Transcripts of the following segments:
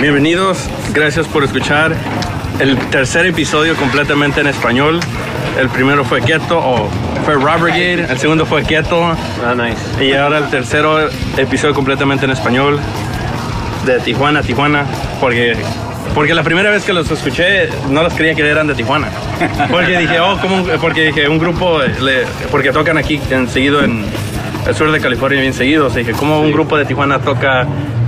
Bienvenidos, gracias por escuchar el tercer episodio completamente en español. El primero fue Keto o fue Gate, el segundo fue Keto Ah, nice. y ahora el tercero episodio completamente en español de Tijuana a Tijuana porque porque la primera vez que los escuché no los creía que eran de Tijuana porque dije oh ¿cómo un- porque dije un grupo le- porque tocan aquí enseguido en el sur de California bien seguidos y dije cómo un grupo de Tijuana toca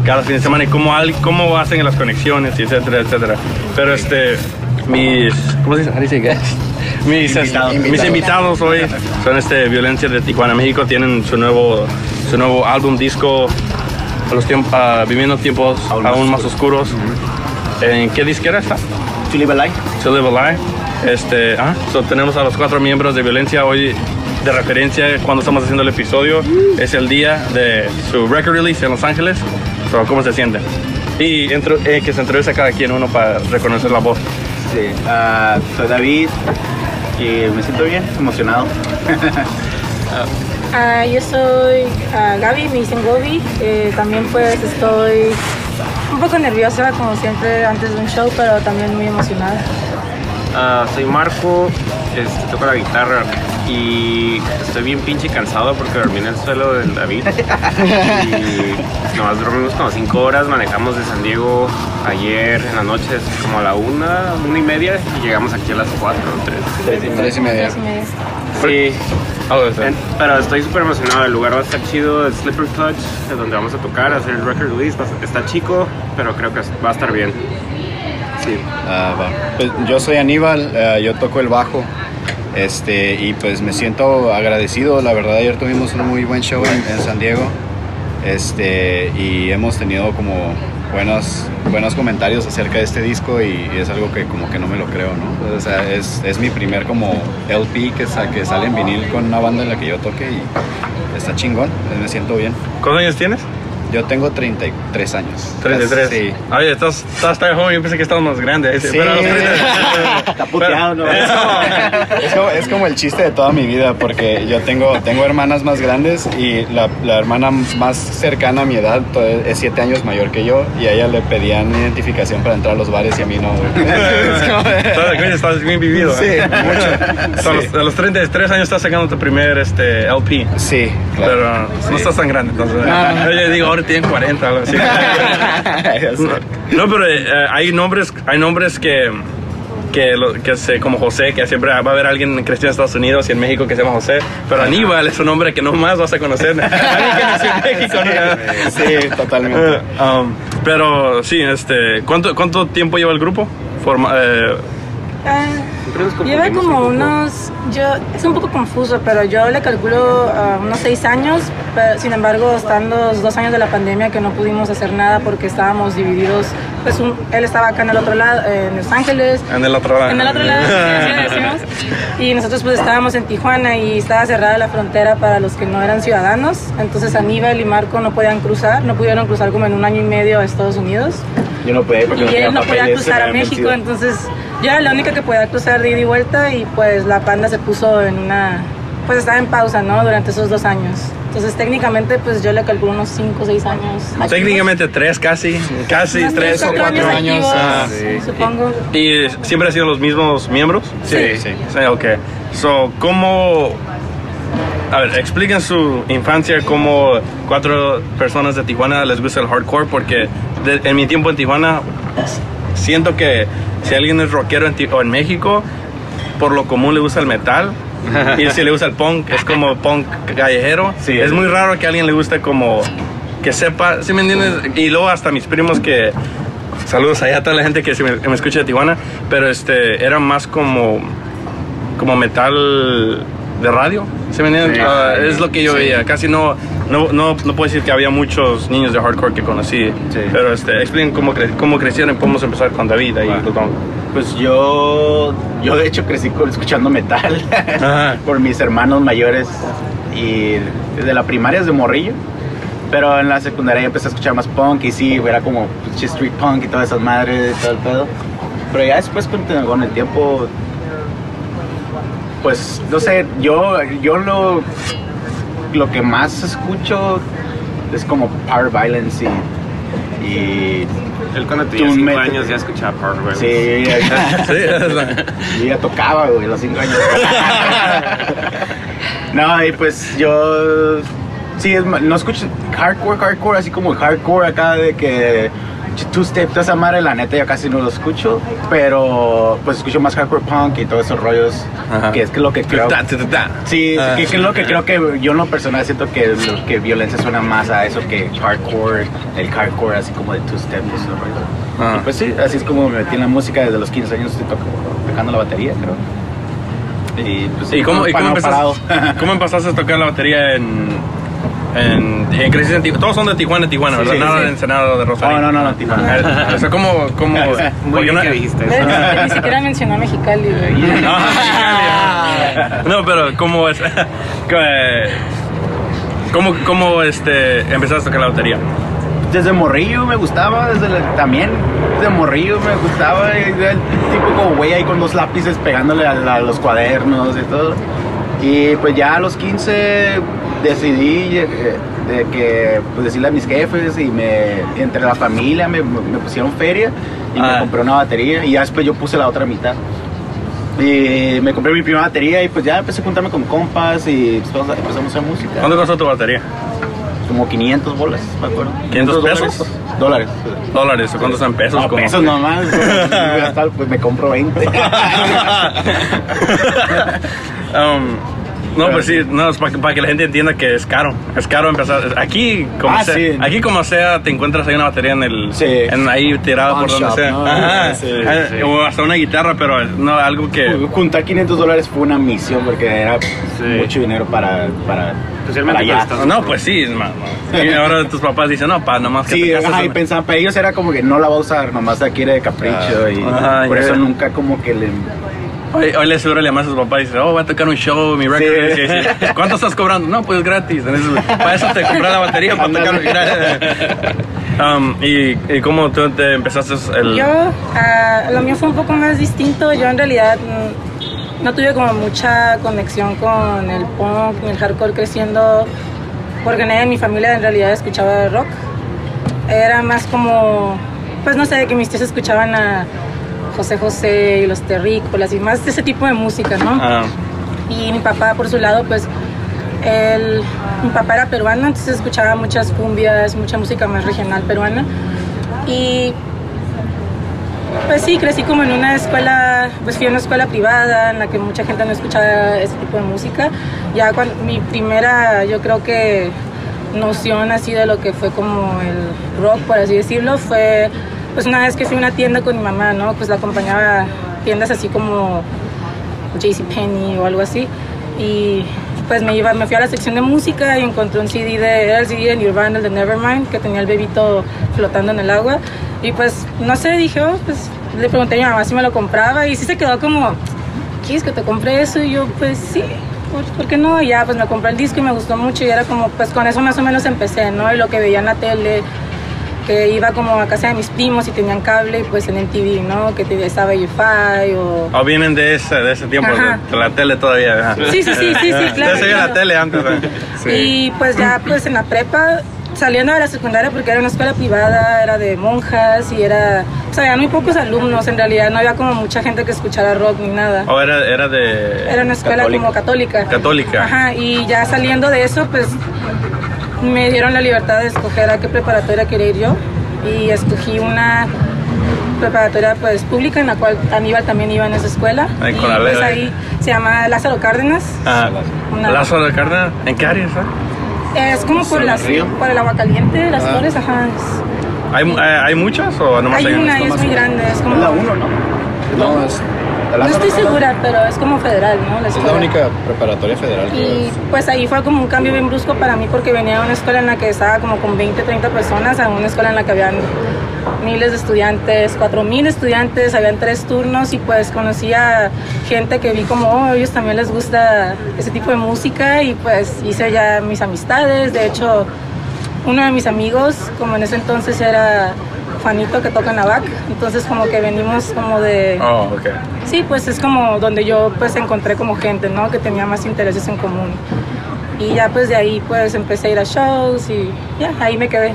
cada fin de semana y cómo, cómo hacen las conexiones y etcétera etcétera pero este mis ¿cómo se dice? How do you say guys? mis Invitados. mis invitados hoy son este Violencia de Tijuana México tienen su nuevo su nuevo álbum disco los tiempos viviendo tiempos aún, Aún más oscuros en qué disquera está To live a life. To Live a Lie. Este, ah, so tenemos a los cuatro miembros de Violencia hoy de referencia cuando estamos haciendo el episodio. Es el día de su record release en Los Ángeles. ¿Cómo se sienten? Y entro- eh, que se entrevista cada quien uno para reconocer la voz. Sí. Ah, soy David y me siento bien, emocionado. Ah, yo soy ah, Gaby, me dicen Gobi. Eh, también pues estoy un poco nerviosa como siempre antes de un show, pero también muy emocionada. Ah, soy Marco, este, toco la guitarra y estoy bien pinche cansado porque dormí en el suelo del David. y nomás dormimos como 5 horas, manejamos de San Diego ayer en la noche como a la una, una y media y llegamos aquí a las 4 o 3. Tres y media. Tres y media. Sí, en- pero estoy súper emocionado, el lugar va a estar chido, el Slipper Clutch, es donde vamos a tocar, hacer el record release, está chico, pero creo que va a estar bien. Sí. Ah, va. Pues, yo soy Aníbal, eh, yo toco el bajo. Este, y pues me siento agradecido, la verdad ayer tuvimos un muy buen show en, en San Diego. Este, y hemos tenido como buenos, buenos comentarios acerca de este disco y, y es algo que como que no me lo creo, ¿no? O sea, es, es mi primer como LP que, sa- que sale en vinil con una banda en la que yo toque y está chingón, me siento bien. ¿Cuántos años tienes? Yo tengo 33 años. 33. Sí. Oye, estás, estás tan joven, yo pensé que estabas más grande. Sí. Pero a los 30 Está puteado, ¿no? Es como, es, como, es como el chiste de toda mi vida, porque yo tengo, tengo hermanas más grandes y la, la hermana más cercana a mi edad es siete años mayor que yo y a ella le pedían identificación para entrar a los bares y a mí no. Es como- Estás, bien vivido. Sí, ¿eh? mucho. A, Sí. los, a los 33 años estás sacando tu primer este, LP. Sí, claro. Pero no estás tan grande. Entonces, No. Yo digo, ahora tienen 40 algo así. No, pero eh, hay nombres, hay nombres que, que, lo- que se, como José, que siempre va a haber alguien crecido en Estados Unidos y en México que se llama José. Pero Aníbal es un nombre que no más vas a conocer. Que en México. ¿no? Sí, totalmente. Um, pero sí, este, ¿cuánto, ¿cuánto tiempo lleva el grupo? Forma, eh, Ah, Siempre nos lleva como un unos, yo, es un poco confuso, pero yo le calculo ah, unos seis años, pero sin embargo están los dos años de la pandemia que no pudimos hacer nada porque estábamos divididos, pues un- él estaba acá en el otro lado, en Los Ángeles, en el otro lado. En el otro lado. Y nosotros pues estábamos en Tijuana y estaba cerrada la frontera para los que no eran ciudadanos. Entonces Aníbal y Marco no podían cruzar, no pudieron cruzar como en un año y medio a Estados Unidos. Yo no podía porque Y no tenía él no podía papeles, cruzar a México, vencido. entonces yo era la única que podía cruzar de ida y vuelta y pues la panda se puso en una... Pues estaba en pausa, ¿no? Durante esos dos años. Entonces técnicamente pues yo le calculo unos 5 o 6 años. activos. Técnicamente tres casi, casi Unos tres o tres, cuatro años. activos, ah, Supongo. ¿Y siempre han sido los mismos miembros? Sí, sí. Sí, ok. So, ¿cómo... A ver, expliquen su infancia cómo cuatro personas de Tijuana les gusta el hardcore, porque de- en mi tiempo en Tijuana siento que si alguien es rockero en, o en México, por lo común le gusta el metal. y si le gusta el punk, es como punk callejero. Sí, es muy raro que a alguien le guste como... Que sepa, ¿sí me entiendes? Y luego hasta mis primos que... Saludos allá a toda la gente que, me, que me escucha de Tijuana, pero este, era más como como metal de radio. ¿Se me entiende? Sí. Ah, es lo que yo veía. Casi no, no, no, no puedo decir que había muchos niños de hardcore que conocí. Sí. Pero este, expliquen cómo, cre- cómo crecieron. Podemos empezar con David ahí. Plutón. Pues yo, yo de hecho crecí escuchando metal por mis hermanos mayores y desde la primaria desde morrillo. Pero en la secundaria ya empecé a escuchar más punk y sí, era como pinche street punk y todas esas madres y todo el pedo. Pero ya después con el tiempo, pues no sé, yo, yo lo, lo que más escucho es como power violence y, y Él cuando tenía Doom 5 metal. años ya escuchaba Power, güey. Sí, ya- Sí, ya tocaba, güey, los 5 años. no, y pues yo. Sí, es no escucho hardcore, hardcore, así como hardcore acá de que. Two-step, toda esa madre, la neta, ya casi no lo escucho. Pero, pues escucho más hardcore punk y todos esos rollos. Ajá. Que es que lo que creo. Sí, que, que es lo que creo que yo en lo personal siento que, lo- que violencia suena más a eso que hardcore, el hardcore así como de two-step y esos rollos. Ah. Y pues sí, así es como me metí en la música desde los 15 años, estoy toc- tocando la batería, creo. Y pues ¿Y cómo, y cómo, empezaste, cómo empezaste a tocar la batería en, en, en creciste en Tijuana? Todos son de Tijuana, Tijuana, Sí, ¿verdad? sí, Nada sí. de Ensenada de Rosario. No, no, no, no, Tijuana. O sea, ¿cómo...? cómo Muy bien no- que dijiste ¿Ves? eso. Ni siquiera mencionó a Mexicali, güey. Ah, No, pero ¿cómo es? ¿Cómo, cómo este, empezaste a tocar la batería? Desde morrillo me gustaba, desde la- también de morrillo me gustaba, el típico güey ahí con dos lápices pegándole a, la- a los cuadernos y todo. Y pues ya a los 15 decidí eh, de que pues decirle a mis jefes y me entre la familia me, me pusieron feria y Ah. me compré una batería y ya después yo puse la otra mitad. Y me compré mi primera batería y pues ya empecé a juntarme con compas y pues, empezamos a- empezamos a hacer música. ¿Cuánto costó tu batería? Como 500 bolas, me acuerdo. 500 dólares. pesos? Dólares. ¿Dólares? ¿O cuántos son pesos? No, pesos nomás. Pues me compro 20. Um, no, pues sí, no, es para, que- para que la gente entienda que es caro. Es caro empezar. Aquí, como, Ah, sea, sí. aquí como sea, te encuentras ahí una batería en el. Sí. En ahí tirada Pawn por donde shop, sea. ¿no? Ajá. Sí, Eh, sí. O hasta una guitarra, pero no algo que. Juntar 500 dólares fue una misión porque era mucho dinero para, para, Especialmente para allá. estás- No, pues sí, no. Y ahora tus papás dicen, no, pa, nomás que Sí, te casas ajá, y en- pensaban, para ellos era como que no la va a usar, nomás la quiere de capricho y Ajá, por ya. eso nunca como que le... Hoy, hoy le seguro le llamas a sus papás y dice, oh, voy a tocar un show, mi record. Sí. Sí. ¿Cuánto estás cobrando? No, pues gratis. Entonces, para eso te compré la batería, para tocar. Um, y, ¿Y cómo tú te empezaste el...? Yo, ah, lo mío fue un poco más distinto. Yo en realidad mm, no tuve como mucha conexión con el punk ni el hardcore creciendo, porque nadie en mi familia en realidad escuchaba rock. Era más como, pues no sé, que mis tíos escuchaban a José José y los Terrícolas y más de ese tipo de música, ¿no? Ah, Y mi papá, por su lado, pues, él, mi papá era peruano, entonces escuchaba muchas cumbias, mucha música más regional peruana. Y pues sí, crecí como en una escuela, pues fui a una escuela privada en la que mucha gente no escuchaba ese tipo de música. Ya cuando mi primera, yo creo que noción así de lo que fue como el rock, por así decirlo, fue pues una vez que fui a una tienda con mi mamá, ¿no? Pues la acompañaba a tiendas así como JCPenney o algo así. Y pues me iba, me fui a la sección de música y encontré un CD de, era el CD de Nirvana, el de Nevermind, que tenía el bebito flotando en el agua. Y pues, no sé, dije, oh, pues le pregunté a mi mamá si me lo compraba y sí se quedó como, ¿quieres que te compré eso? Y yo, pues sí, ¿por, por qué no? Y ya, pues me compré el disco y me gustó mucho y era como, pues con eso más o menos empecé, ¿no? Y lo que veía en la tele, que iba como a casa de mis primos y tenían cable, pues en MTV, ¿no? Que te- estaba UFI o... o vienen de ese, de ese tiempo, de, la tele todavía. ajá. Sí, sí, sí, sí, sí, claro, la tele antes. Sí. Y pues ya pues en la prepa, saliendo de la secundaria porque era una escuela privada, era de monjas y era, o sea, había muy pocos alumnos en realidad, no había como mucha gente que escuchara rock ni nada. ¿O era, era de...? Era una escuela Católica. como católica. Católica. Ajá, y ya saliendo de eso, pues me dieron la libertad de escoger a qué preparatoria quería ir yo y escogí una preparatoria pues pública en la cual Aníbal también iba en esa escuela Ahí y la pues Leda. ahí se llama Lázaro Cárdenas Ah, Una- Lazo de Carna. ¿En qué área está? es como por, ¿Sobre las, el río? por el agua caliente las Ah. flores ajá es- ¿Hay, hay, hay muchas o nomás hay hay una es muy grande es como Es la 1, ¿no? No, es, no estoy segura pero es como federal no es la única preparatoria federal. Y pues ahí fue como un cambio bien brusco para mí porque venía de una escuela en la que estaba como con 20, 30 personas a una escuela en la que habían miles de estudiantes, 4000 estudiantes, habían tres turnos y pues conocí a gente que vi como oh, ellos también les gusta ese tipo de música y pues hice ya mis amistades. De hecho, uno de mis amigos, como en ese entonces era Juanito que toca en la VAC, entonces como que venimos como de... Oh. Sí, pues es como donde yo pues encontré como gente, ¿no? Que tenía más intereses en común. Y ya pues de ahí pues empecé a ir a shows y ya, ahí me quedé.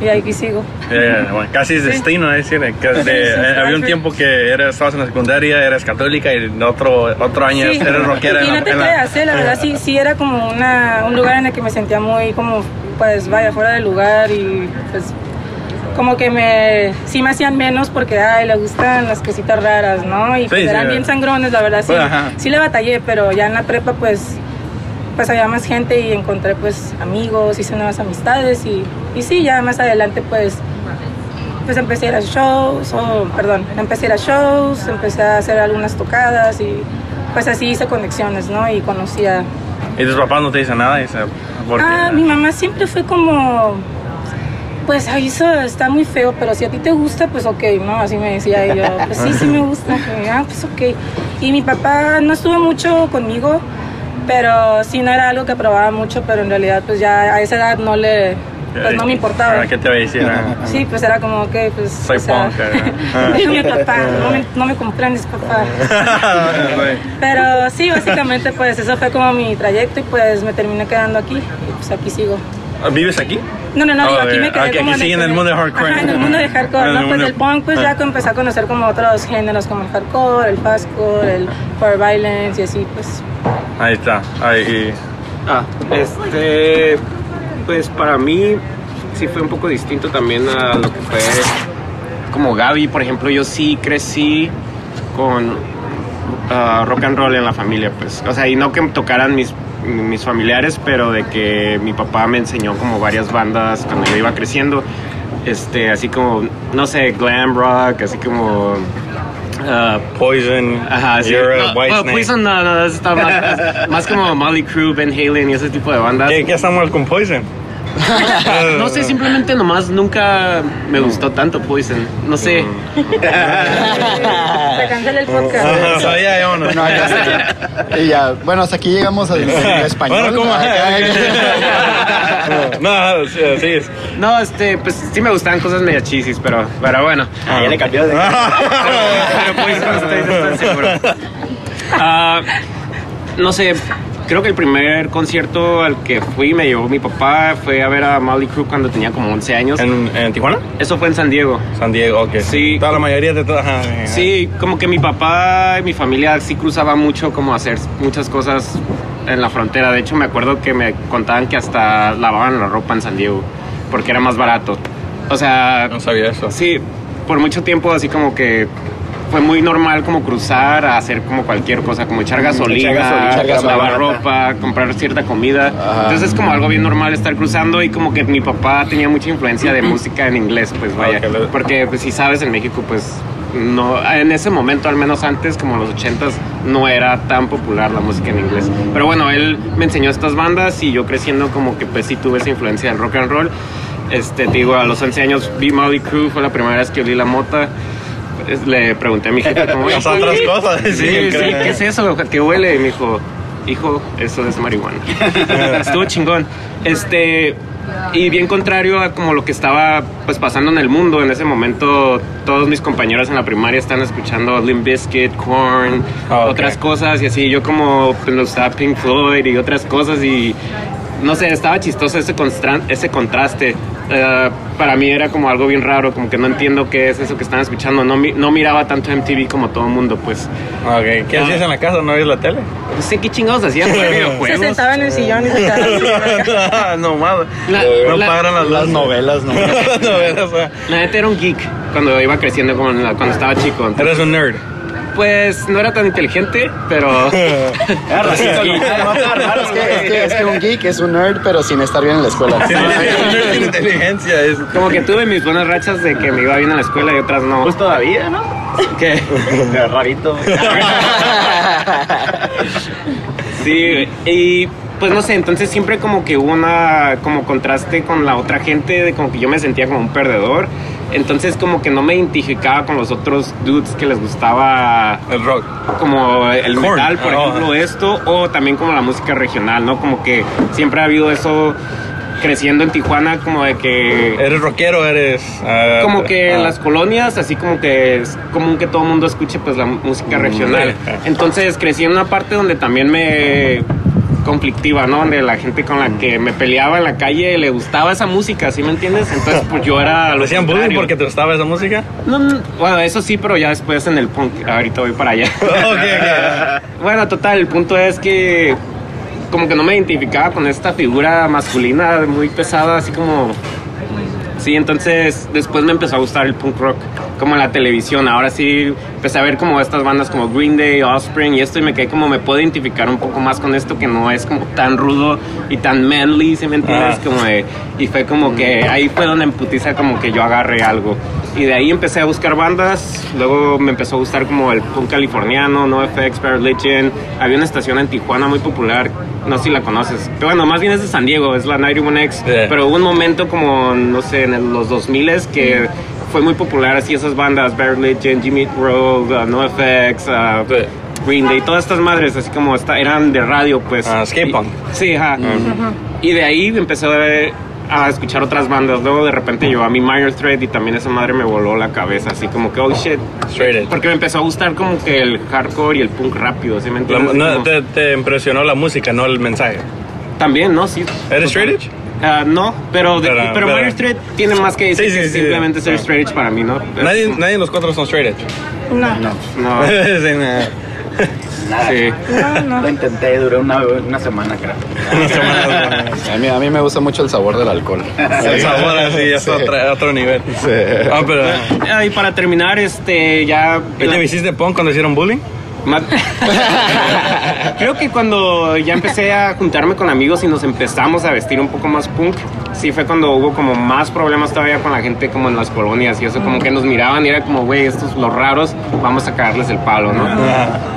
y aquí sigo. Eh, bueno, casi es destino, es decir, que de- Sí, sí, eh, había un sí. tiempo que eras, estabas en la secundaria, eras católica y en otro, otro año Sí. eres rockera. Y la- no te la- creas, ¿eh? la verdad sí, sí era como una, un lugar en el que me sentía muy como, pues vaya, fuera del lugar y pues como que me, sí me hacían menos porque, ay, le gustan las cositas raras, ¿no? Y pues, Sí, eran bien sangrones, la verdad sí, Pues, sí le batallé, pero ya en la prepa pues, pues había más gente y encontré pues amigos, hice nuevas amistades y, y sí, ya más adelante pues pues empecé a ir a shows, o perdón, empecé a ir a shows, empecé a hacer algunas tocadas y pues así hice conexiones, ¿no? Y conocí a... Y tus papás no te dicen nada. Porque, Ah, mi mamá siempre fue como... Pues ahí eso está muy feo, pero si a ti te gusta, pues ok, ¿no? Así me decía y yo, pues sí, sí me gusta. Ah, pues ok. Y mi papá no estuvo mucho conmigo, pero sí no era algo que aprobaba mucho, pero en realidad pues ya a esa edad no le... Pues no me importaba. ¿Qué te voy a decir? Sí, pues era como que, pues. Soy o sea, punk. Déjame, papá, no me, no me comprendes, papá. Pero sí, básicamente, pues eso fue como mi trayecto y pues me terminé quedando aquí y pues aquí sigo. ¿Vives aquí? No, no, no, Oh, digo, aquí me quedé aquí- como aquí sigue en el mundo de hardcore. Ajá, en el mundo de hardcore, En ¿no? Pues el punk, pues Ah. ya empecé a conocer como otros géneros como el hardcore, el fastcore, el power violence y así, pues. Ahí está. Ahí, Ah, este, pues para mí sí fue un poco distinto también a lo que fue como Gaby, por ejemplo, yo sí crecí con ah, rock and roll en la familia, pues, o sea, y no que tocaran mis mis familiares, pero de que mi papá me enseñó como varias bandas cuando yo iba creciendo, este, así como, no sé, glam rock, así como... ah, Poison. Ajá, sí. You're a No, white snake. Poison no, no, está más, más como Molly Crew, Ben Halen y ese tipo de bandas. ¿Qué, ¿Qué está mal con Poison? No sé, simplemente nomás nunca me gustó tanto Poison. No sé. Se cancela el podcast. Ajá, sabía yo, ¿no? Bueno, ya. Y ya, bueno, hasta aquí llegamos al español. Bueno, ¿cómo? No, sí, sí. es- No, este, pues sí me gustaban cosas medio chisis, pero, pero bueno. Ah, ya le cambió de. Pero Poison estoy, no estoy seguro. Ah, no sé, creo que el primer concierto al que fui me llevó mi papá fue a ver a Molly Crew cuando tenía como 11 años. ¿En, en Tijuana? Eso fue en San Diego. San Diego, ok. Sí. Toda la mayoría de todas. Sí, como que mi papá y mi familia sí cruzaba mucho como hacer muchas cosas en la frontera. De hecho, me acuerdo que me contaban que hasta lavaban la ropa en San Diego porque era más barato. O sea, No sabía eso. sí, por mucho tiempo así como que fue muy normal como cruzar a hacer como cualquier cosa, como echar gasolina, echar lavar ropa, comprar cierta comida. Ajá. Entonces es como algo bien normal estar cruzando y como que mi papá tenía mucha influencia de música en inglés, pues vaya. Ok, lo- Porque pues si sabes en México pues no en ese momento al menos antes como los 80s no era tan popular la música en inglés. Pero bueno, él me enseñó estas bandas y yo creciendo como que pues sí tuve esa influencia del rock and roll. Este, te digo, a los 11 años vi Molly Crew, fue la primera vez que olí la mota. Es- Le pregunté a mi jefe "Oye, Las otras cosas, sí, Sí. ¿qué es eso? ¿Qué huele? Y me dijo, hijo, eso es marihuana. Estuvo chingón. Este, y bien contrario a como lo que estaba pues pasando en el mundo en ese momento, todos mis compañeros en la primaria están escuchando Limp Bizkit, Korn, Ah, ok. otras cosas y así. Yo como pues, me gustaba Pink Floyd y otras cosas y no sé, estaba chistoso ese contraste. Eh, para mí era como algo bien raro, como que no entiendo qué es eso que están escuchando. No, mi- no miraba tanto MTV como todo el mundo, pues. Ok, ¿Qué hacías en la casa? ¿No veías la tele? No sé qué chingados hacían, Se videojuegos. sentaba en el sillón y se quedaba. no mames. La- no la- pagaron las, Las novelas, ¿no? Las novelas, ah. La neta era un geek cuando iba creciendo, como la- cuando estaba chico. Entonces, Eres un nerd. Pues no era tan inteligente, pero. Era raro, Es que, es, que, es que un geek es un nerd, pero sin estar bien en la escuela. Sí, un nerd sin inteligencia. Es... Como que tuve mis buenas rachas de que me iba bien a la escuela y otras no. Pues todavía, ¿no? ¿Qué? Rarito. Sí, y pues no sé, entonces siempre como que hubo una como contraste con la otra gente, de como que yo me sentía como un perdedor. Entonces como que no me identificaba con los otros dudes que les gustaba El rock. como el metal, por Ah, ejemplo, esto, o también como la música regional, ¿no? Como que siempre ha habido eso creciendo en Tijuana, como de que... ¿Eres rockero? ¿Eres...? ah, Como que ah, en las colonias, así como que es común que todo el mundo escuche pues la música regional. sí. Entonces crecí en una parte donde también me conflictiva, ¿no? Donde la gente con la que me peleaba en la calle le gustaba esa música, ¿sí me entiendes? Entonces, pues yo era... lo ¿Lo hacían bullying porque te gustaba esa música? No, no, bueno, eso sí, pero ya después en el punk, ahorita voy para allá. ok, ok. Bueno, total, el punto es que como que no me identificaba con esta figura masculina muy pesada, así como... Sí, entonces después me empezó a gustar el punk rock, como la televisión. Ahora sí empecé a ver como estas bandas como Green Day, Offspring y esto y me quedé como me puedo identificar un poco más con esto que no es como tan rudo y tan manly, ¿sí me entiendes? Ah. Como de- y fue como que ahí fue donde en putiza como que yo agarré algo. Y de ahí empecé a buscar bandas, luego me empezó a gustar como el punk californiano, NoFX, Bad Religion. Había una estación en Tijuana muy popular, no sé si la conoces. Pero bueno, más bien es de San Diego, es la 91X. Yeah. Pero hubo un momento como, no sé, en los 2000 que fue muy popular así esas bandas, Bad Religion, Jimmy World, uh, NoFX, uh, Sí. Green Day, todas estas madres así como esta, eran de radio pues. Ah, skate Y- punk. Sí, ajá. Y de ahí empecé a, ver- a escuchar otras bandas. Luego de repente llegó a mi Minor Thread y también esa madre me voló la cabeza. Así como que, oh shit. Straight edge. Porque me empezó a gustar como que el hardcore y el punk rápido, ¿sí me entiendes? No, como- te, te impresionó la música, no el mensaje. También, ¿no? Sí. ¿Eres straight edge? Ah, no, pero, de- Pero- pero, pero- Minor Thread tiene más que decir Sí, sí, que sí. simplemente ser Ah. straight edge para mí, ¿no? Nadie, nadie de los cuatro son straight edge. No, no, No, Sí, nah. Nada. sí. no. Lo intenté, duré una, una semana, creo. Una semana. A mí, a mí me gusta mucho el sabor del alcohol. El sabor así es Sí. otro, otro nivel. Sí. Ah, pero. Ah, y para terminar, este, ya... ¿Y te hiciste punk cuando hicieron bullying? Creo que cuando ya empecé a juntarme con amigos y nos empezamos a vestir un poco más punk, sí fue cuando hubo como más problemas todavía con la gente como en las colonias y eso, como que nos miraban y era como, güey, estos los raros, vamos a cagarles el palo, ¿no?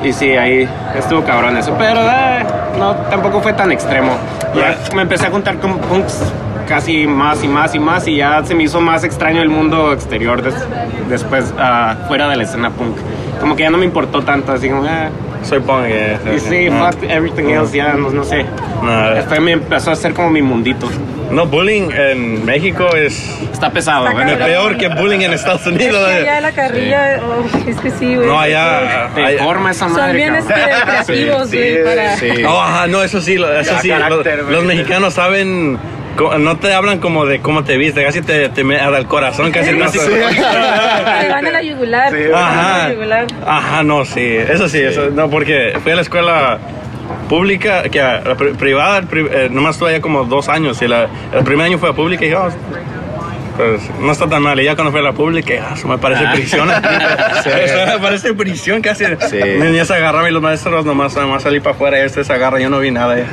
Y sí, ahí estuvo cabrón eso, pero eh, no, tampoco fue tan extremo. Ya me empecé a juntar con punks casi más y más y más y ya se me hizo más extraño el mundo exterior des- después ah, fuera de la escena punk. Como que ya no me importó tanto, así como, ah, Soy punk. eh, y sí, no. fuck everything else, ya, no, no sé. No, Después me empezó a hacer como mi mundito. no, bullying en México es Está pesado, Está cabrón. peor que bullying en Estados Es Unidos. que eh. allá la carrilla, oh, es que sí, güey. No, allá. Te allá- forma esa Son madre, bien cabrón. este, creativos, Sí, güey, sí, para... Sí. Oh, ajá, no, eso sí, eso Ya, sí. carácter, los, los mexicanos saben, no te hablan como de cómo te viste, casi te, te me al corazón, casi no Sí. Te van a la yugular. Sí. van a Ajá, la yugular. ajá, no, sí, eso sí, eso, no, porque fui a la escuela pública, que la pri- privada, eh, nomás estuve allá como dos años, y la- el primer año fue a pública y yo, pues no está tan mal, y ya cuando fui a la pública, ah, eso me parece prisión, eso me parece prisión casi, Sí. ya se agarraban y los maestros nomás, nomás salí para afuera y este se agarra, yo no vi nada. ya.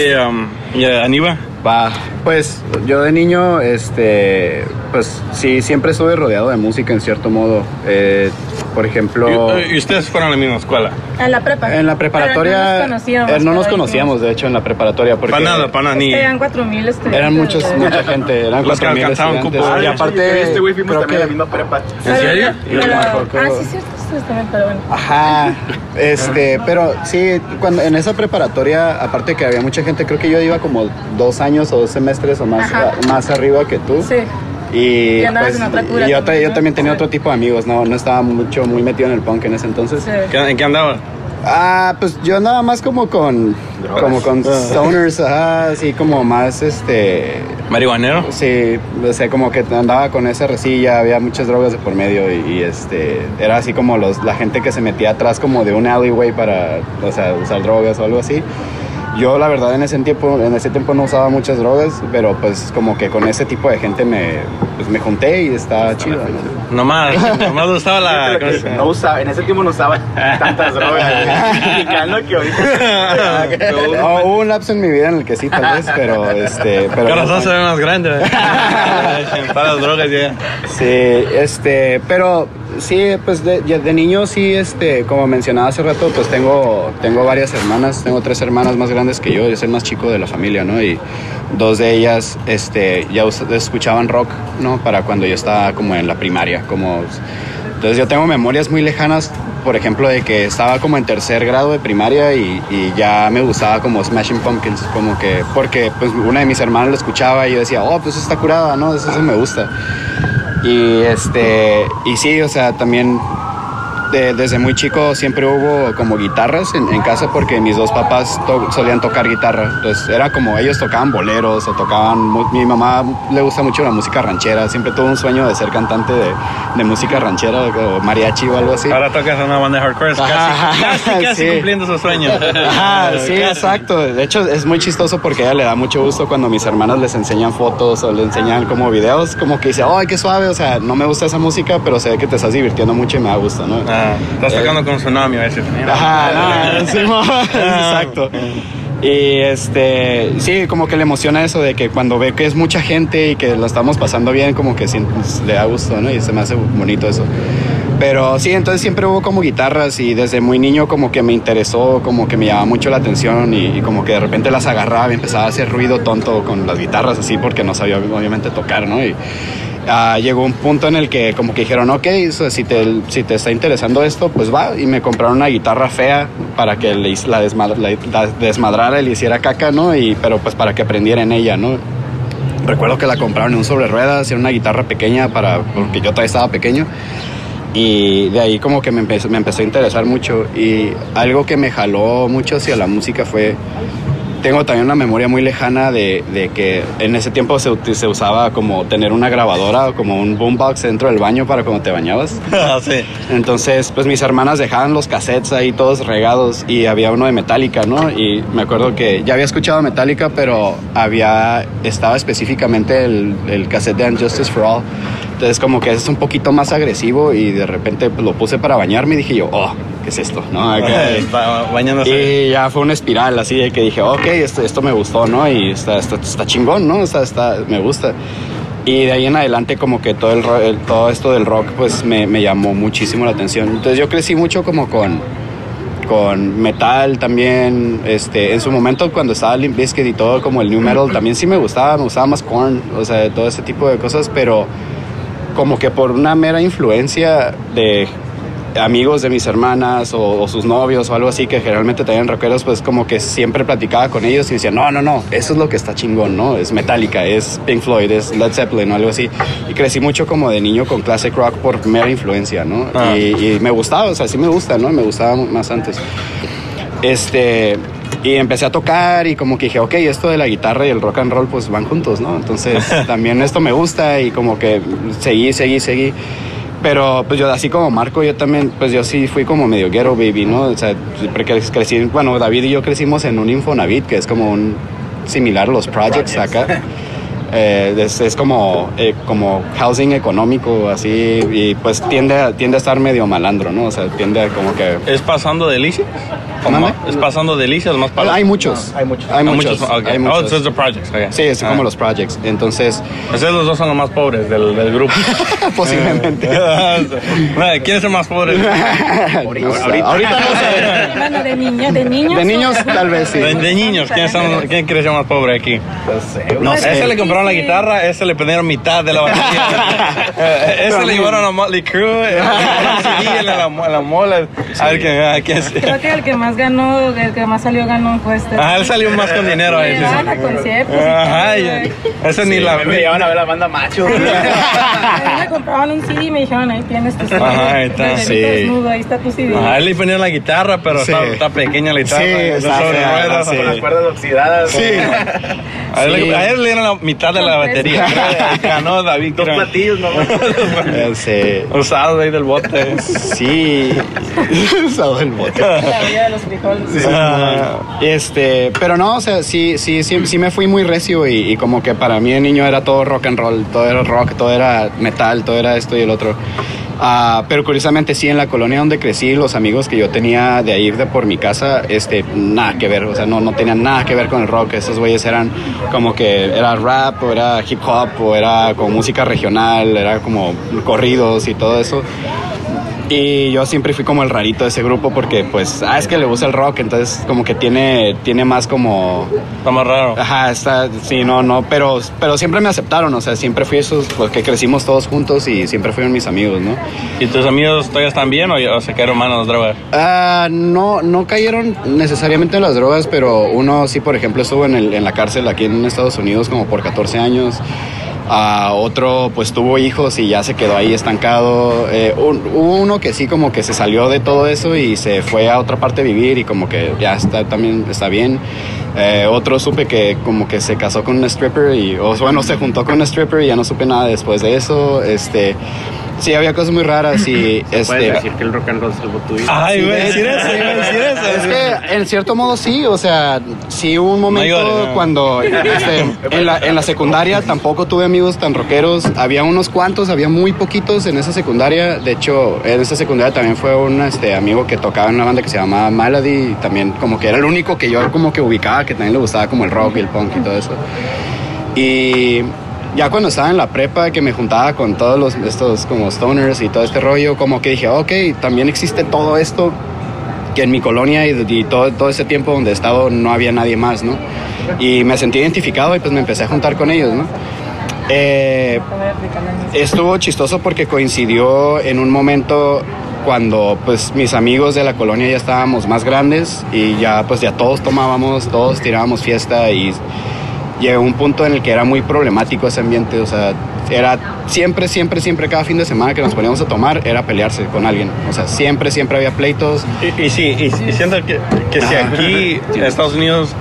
y, um, y, eh, Aníbal, Va, pues yo de niño, este, pues sí, siempre estuve rodeado de música en cierto modo. Eh, por ejemplo, y, y ustedes fueron a la misma escuela. En la prepa. en la preparatoria Pero no nos conocíamos. eh, no nos conocíamos, de hecho, en la preparatoria. Porque Para nada, para nada, ni... Eran 4000 estudiantes. Eran muchos, mucha gente, eran Los que 4000 alcanzaban cupos. y aparte, este güey fuimos también a la misma prepa. ¿En serio? Pero, ah, sí, cierto, ustedes también, pero bueno. Ajá, este, pero sí, cuando en esa preparatoria, aparte que había mucha gente, creo que yo iba como dos años o dos semestres o más, más arriba que tú. Sí. Y, pues, y yo, también, ta- yo también tenía Sí. otro tipo de amigos, no, no estaba mucho, muy metido en el punk en ese entonces. sí. ¿Qué- ¿En qué andaba? Ah, pues yo andaba más como con, como con stoners, ajá, así como más, este, ¿Marihuanero? Sí, o sea, como que andaba con esa resilla, había muchas drogas de por medio y, y, este, era así como los, la gente que se metía atrás como de un alleyway para, o sea, usar drogas o algo así. Yo la verdad en ese tiempo, en ese tiempo no usaba muchas drogas, pero pues como que con ese tipo de gente me, pues, me junté y estaba chido. ¿no? Nomás, nomás gustaba la... No usaba, en ese tiempo no usaba tantas drogas. que ahorita. No, hubo un lapso en mi vida en el que sí, tal vez, pero este, pero Corazón se ve más grande. Para las drogas ya. Sí, este, pero sí, pues de, de niño sí, este, como mencionaba hace rato, pues tengo, tengo varias hermanas, tengo tres hermanas más grandes que yo, yo soy el más chico de la familia, ¿no? Y dos de ellas, este, ya escuchaban rock, ¿no? Para cuando yo estaba como en la primaria, como... Entonces yo tengo memorias muy lejanas, por ejemplo, de que estaba como en tercer grado de primaria y, ya me gustaba como Smashing Pumpkins, como que, porque pues una de mis hermanas lo escuchaba y yo decía, oh, pues está curada, ¿no? Eso me gusta. Y este, y sí, o sea, también de- desde muy chico siempre hubo como guitarras en, en casa porque mis dos papás to- solían tocar guitarra. Entonces era como ellos tocaban boleros o tocaban... Mi mamá le gusta mucho la música ranchera. Siempre tuvo un sueño de ser cantante de, de música ranchera o mariachi o algo así. Ahora tocas una banda de hardcore, casi, Ajá, casi, casi sí. cumpliendo su sueño. Ajá, sí, Casi. exacto. De hecho, es muy chistoso porque a ella le da mucho gusto cuando mis hermanas les enseñan fotos o le enseñan como videos, como que dice, ay, qué suave, o sea, no me gusta esa música, pero ve que te estás divirtiendo mucho y me da gusto, ¿no? Ah, estás tocando con tsunami a veces. Ajá, no, sí, exacto. Y este, sí, como que le emociona eso de que cuando ve que es mucha gente y que lo estamos pasando bien, como que sí, le da gusto, ¿no? Y se me hace bonito eso. Pero sí, entonces siempre hubo como guitarras y desde muy niño como que me interesó, como que me llamaba mucho la atención y, y como que de repente las agarraba y empezaba a hacer ruido tonto con las guitarras así porque no sabía obviamente tocar, ¿no? Y, ah, llegó un punto en el que como que dijeron, ok, si, te, si te está interesando esto, pues va. Y me compraron una guitarra fea para que le, la, desmadra- la- la desmadrara y le hiciera caca, ¿no? Y, pero pues para que aprendiera en ella, ¿no? Recuerdo que la compraron en un sobre ruedas, era una guitarra pequeña para, porque yo todavía estaba pequeño. Y de ahí como que me empezó, me empezó a interesar mucho. Y algo que me jaló mucho hacia la música fue tengo también una memoria muy lejana de, de que en ese tiempo se, se usaba como tener una grabadora o como un boombox dentro del baño para cuando te bañabas. Ah, sí. Entonces, pues mis hermanas dejaban los cassettes ahí todos regados y había uno de Metallica, ¿no? Y me acuerdo que ya había escuchado Metallica, pero había, estaba específicamente el, el cassette de Unjustice for All. Entonces, como que es un poquito más agresivo y de repente pues, lo puse para bañarme y dije yo, oh, ¿qué es esto? ¿No? Acá- y ya fue una espiral así de que dije, ok, esto, esto me gustó, ¿no? Y está, está, está chingón, ¿no? Está, está, me gusta. Y de ahí en adelante como que todo, el, el- todo esto del rock pues me, me llamó muchísimo la atención. Entonces yo crecí mucho como con, con metal también. Este, en su momento cuando estaba Limp Bizkit y todo como el new metal también sí me gustaba, me gustaba más Korn, o sea, todo ese tipo de cosas, pero como que por una mera influencia de amigos de mis hermanas o, o sus novios o algo así que generalmente tenían rockeros, pues como que siempre platicaba con ellos y decía, no, no, no, eso es lo que está chingón, ¿no? Es Metallica, es Pink Floyd, es Led Zeppelin o algo así. Y crecí mucho como de niño con classic rock por mera influencia, ¿no? Ah. Y, y me gustaba, o sea, sí me gusta, ¿no? Me gustaba más antes. Este, y empecé a tocar y como que dije, ok, esto de la guitarra y el rock and roll pues van juntos, ¿no? Entonces también esto me gusta y como que seguí, seguí, seguí. Pero pues yo así como Marco, yo también, pues yo sí fui como medio ghetto baby, ¿no? O sea, crecí, bueno, David y yo crecimos en un Infonavit, que es como un similar a los projects, acá. Eh, es, es como, eh, como housing económico, así, y pues tiende a, tiende a estar medio malandro, ¿no? O sea, tiende a como que... ¿Es pasando delicias? ¿O ¿Mande? más- ¿Es pasando delicias más para Hay muchos. hay muchos. Hay Ah, muchos. ok. Hay Oh, muchos. so it's the projects. ok. Sí, es Ah. como los projects. Entonces, Ustedes los dos son los más pobres del, del grupo. posiblemente. Bueno, ¿Quiénes son más pobres? ahorita, ahorita no sé. Bueno, de niños, de niños. De niños, tal vez sí. De, de niños, ¿quién, son, ¿quién crees más pobre aquí? No sé, No sé. Ese le compraron la guitarra, ese le prendieron mitad de la batería. Eh, ese le llevaron a Motley Crue, eh, en la, en la mola. A ver quién, a quién Creo que el que más ganó, el que más salió ganó fue este. Ah, él salió más con dinero. Ese. daban a conciertos. y Ajá, ese ni la... Me llevaban a ver la banda macho. A mí me compraban un CD y me dijeron, ahí tienes tu CD. Ajá, ahí está, sí. desnudo, ahí está tu CD. A él le ponían la guitarra, pero Sí. está, está pequeña la guitarra. Sí, está sobre ruedas. sí. Con las cuerdas oxidadas. Sí. Sí. a él le dieron la mitad de la batería. Ganó David. Dos platillos nomás. Sí. Usado ahí del bote. Sí. Usado el bote. La vida de los frijoles. Ah, Este, pero no, o sea, sí, sí, sí, sí me fui muy recio y, y como que para mí de niño era todo rock and roll, todo era rock, todo era metal, todo era esto y el otro. Ah, pero curiosamente sí, en la colonia donde crecí, los amigos que yo tenía de ahí de por mi casa, este, nada que ver, o sea, no, no tenían nada que ver con el rock. Esos güeyes eran como que era rap o era hip hop o era como música regional, era como corridos y todo eso. Y yo siempre fui como el rarito de ese grupo porque pues, ah, es que le gusta el rock, entonces como que tiene, tiene más como... está más raro. Ajá, está, sí, no, no, pero, pero siempre me aceptaron, o sea, siempre fui esos, porque crecimos todos juntos y siempre fueron mis amigos, ¿no? ¿Y tus amigos todavía están bien o, ya- o se quedaron malos drogas? Ah, no, no cayeron necesariamente en las drogas, pero uno sí, por ejemplo, estuvo en, el- en la cárcel aquí en Estados Unidos como por 14 años. Ah, otro pues tuvo hijos y ya se quedó ahí estancado. Eh, un- hubo uno que sí como que se salió de todo eso y se fue a otra parte a vivir y como que ya está también está bien. Eh, otro supe que como que se casó con una stripper y o bueno se juntó con una stripper y ya no supe nada después de eso. Este sí había cosas muy raras y Puedes este decir que el rock and roll salvó tu vida. Ay, güey, de- decir eso, iba a decir eso. es que en cierto modo sí, o sea, sí hubo un momento llores, no. cuando este, en, la, en la secundaria tampoco tuve amigos tan rockeros, había unos cuantos, había muy poquitos en esa secundaria, de hecho en esa secundaria también fue un este, amigo que tocaba en una banda que se llamaba Malady y también como que era el único que yo como que ubicaba que también le gustaba como el rock y el punk y todo eso. Y ya cuando estaba en la prepa, que me juntaba con todos los, estos como stoners y todo este rollo, como que dije, ok, también existe todo esto que en mi colonia y, y todo, todo ese tiempo donde he estado no había nadie más, ¿no? Y me sentí identificado y pues me empecé a juntar con ellos, ¿no? Eh, estuvo chistoso porque coincidió en un momento cuando pues mis amigos de la colonia ya estábamos más grandes y ya pues ya todos tomábamos, todos tirábamos fiesta y llegó un punto en el que era muy problemático ese ambiente, o sea, era siempre, siempre, siempre, cada fin de semana que nos poníamos a tomar era pelearse con alguien, o sea, siempre, siempre había pleitos. Y, y sí, y, y siento que, que si aquí en Estados Unidos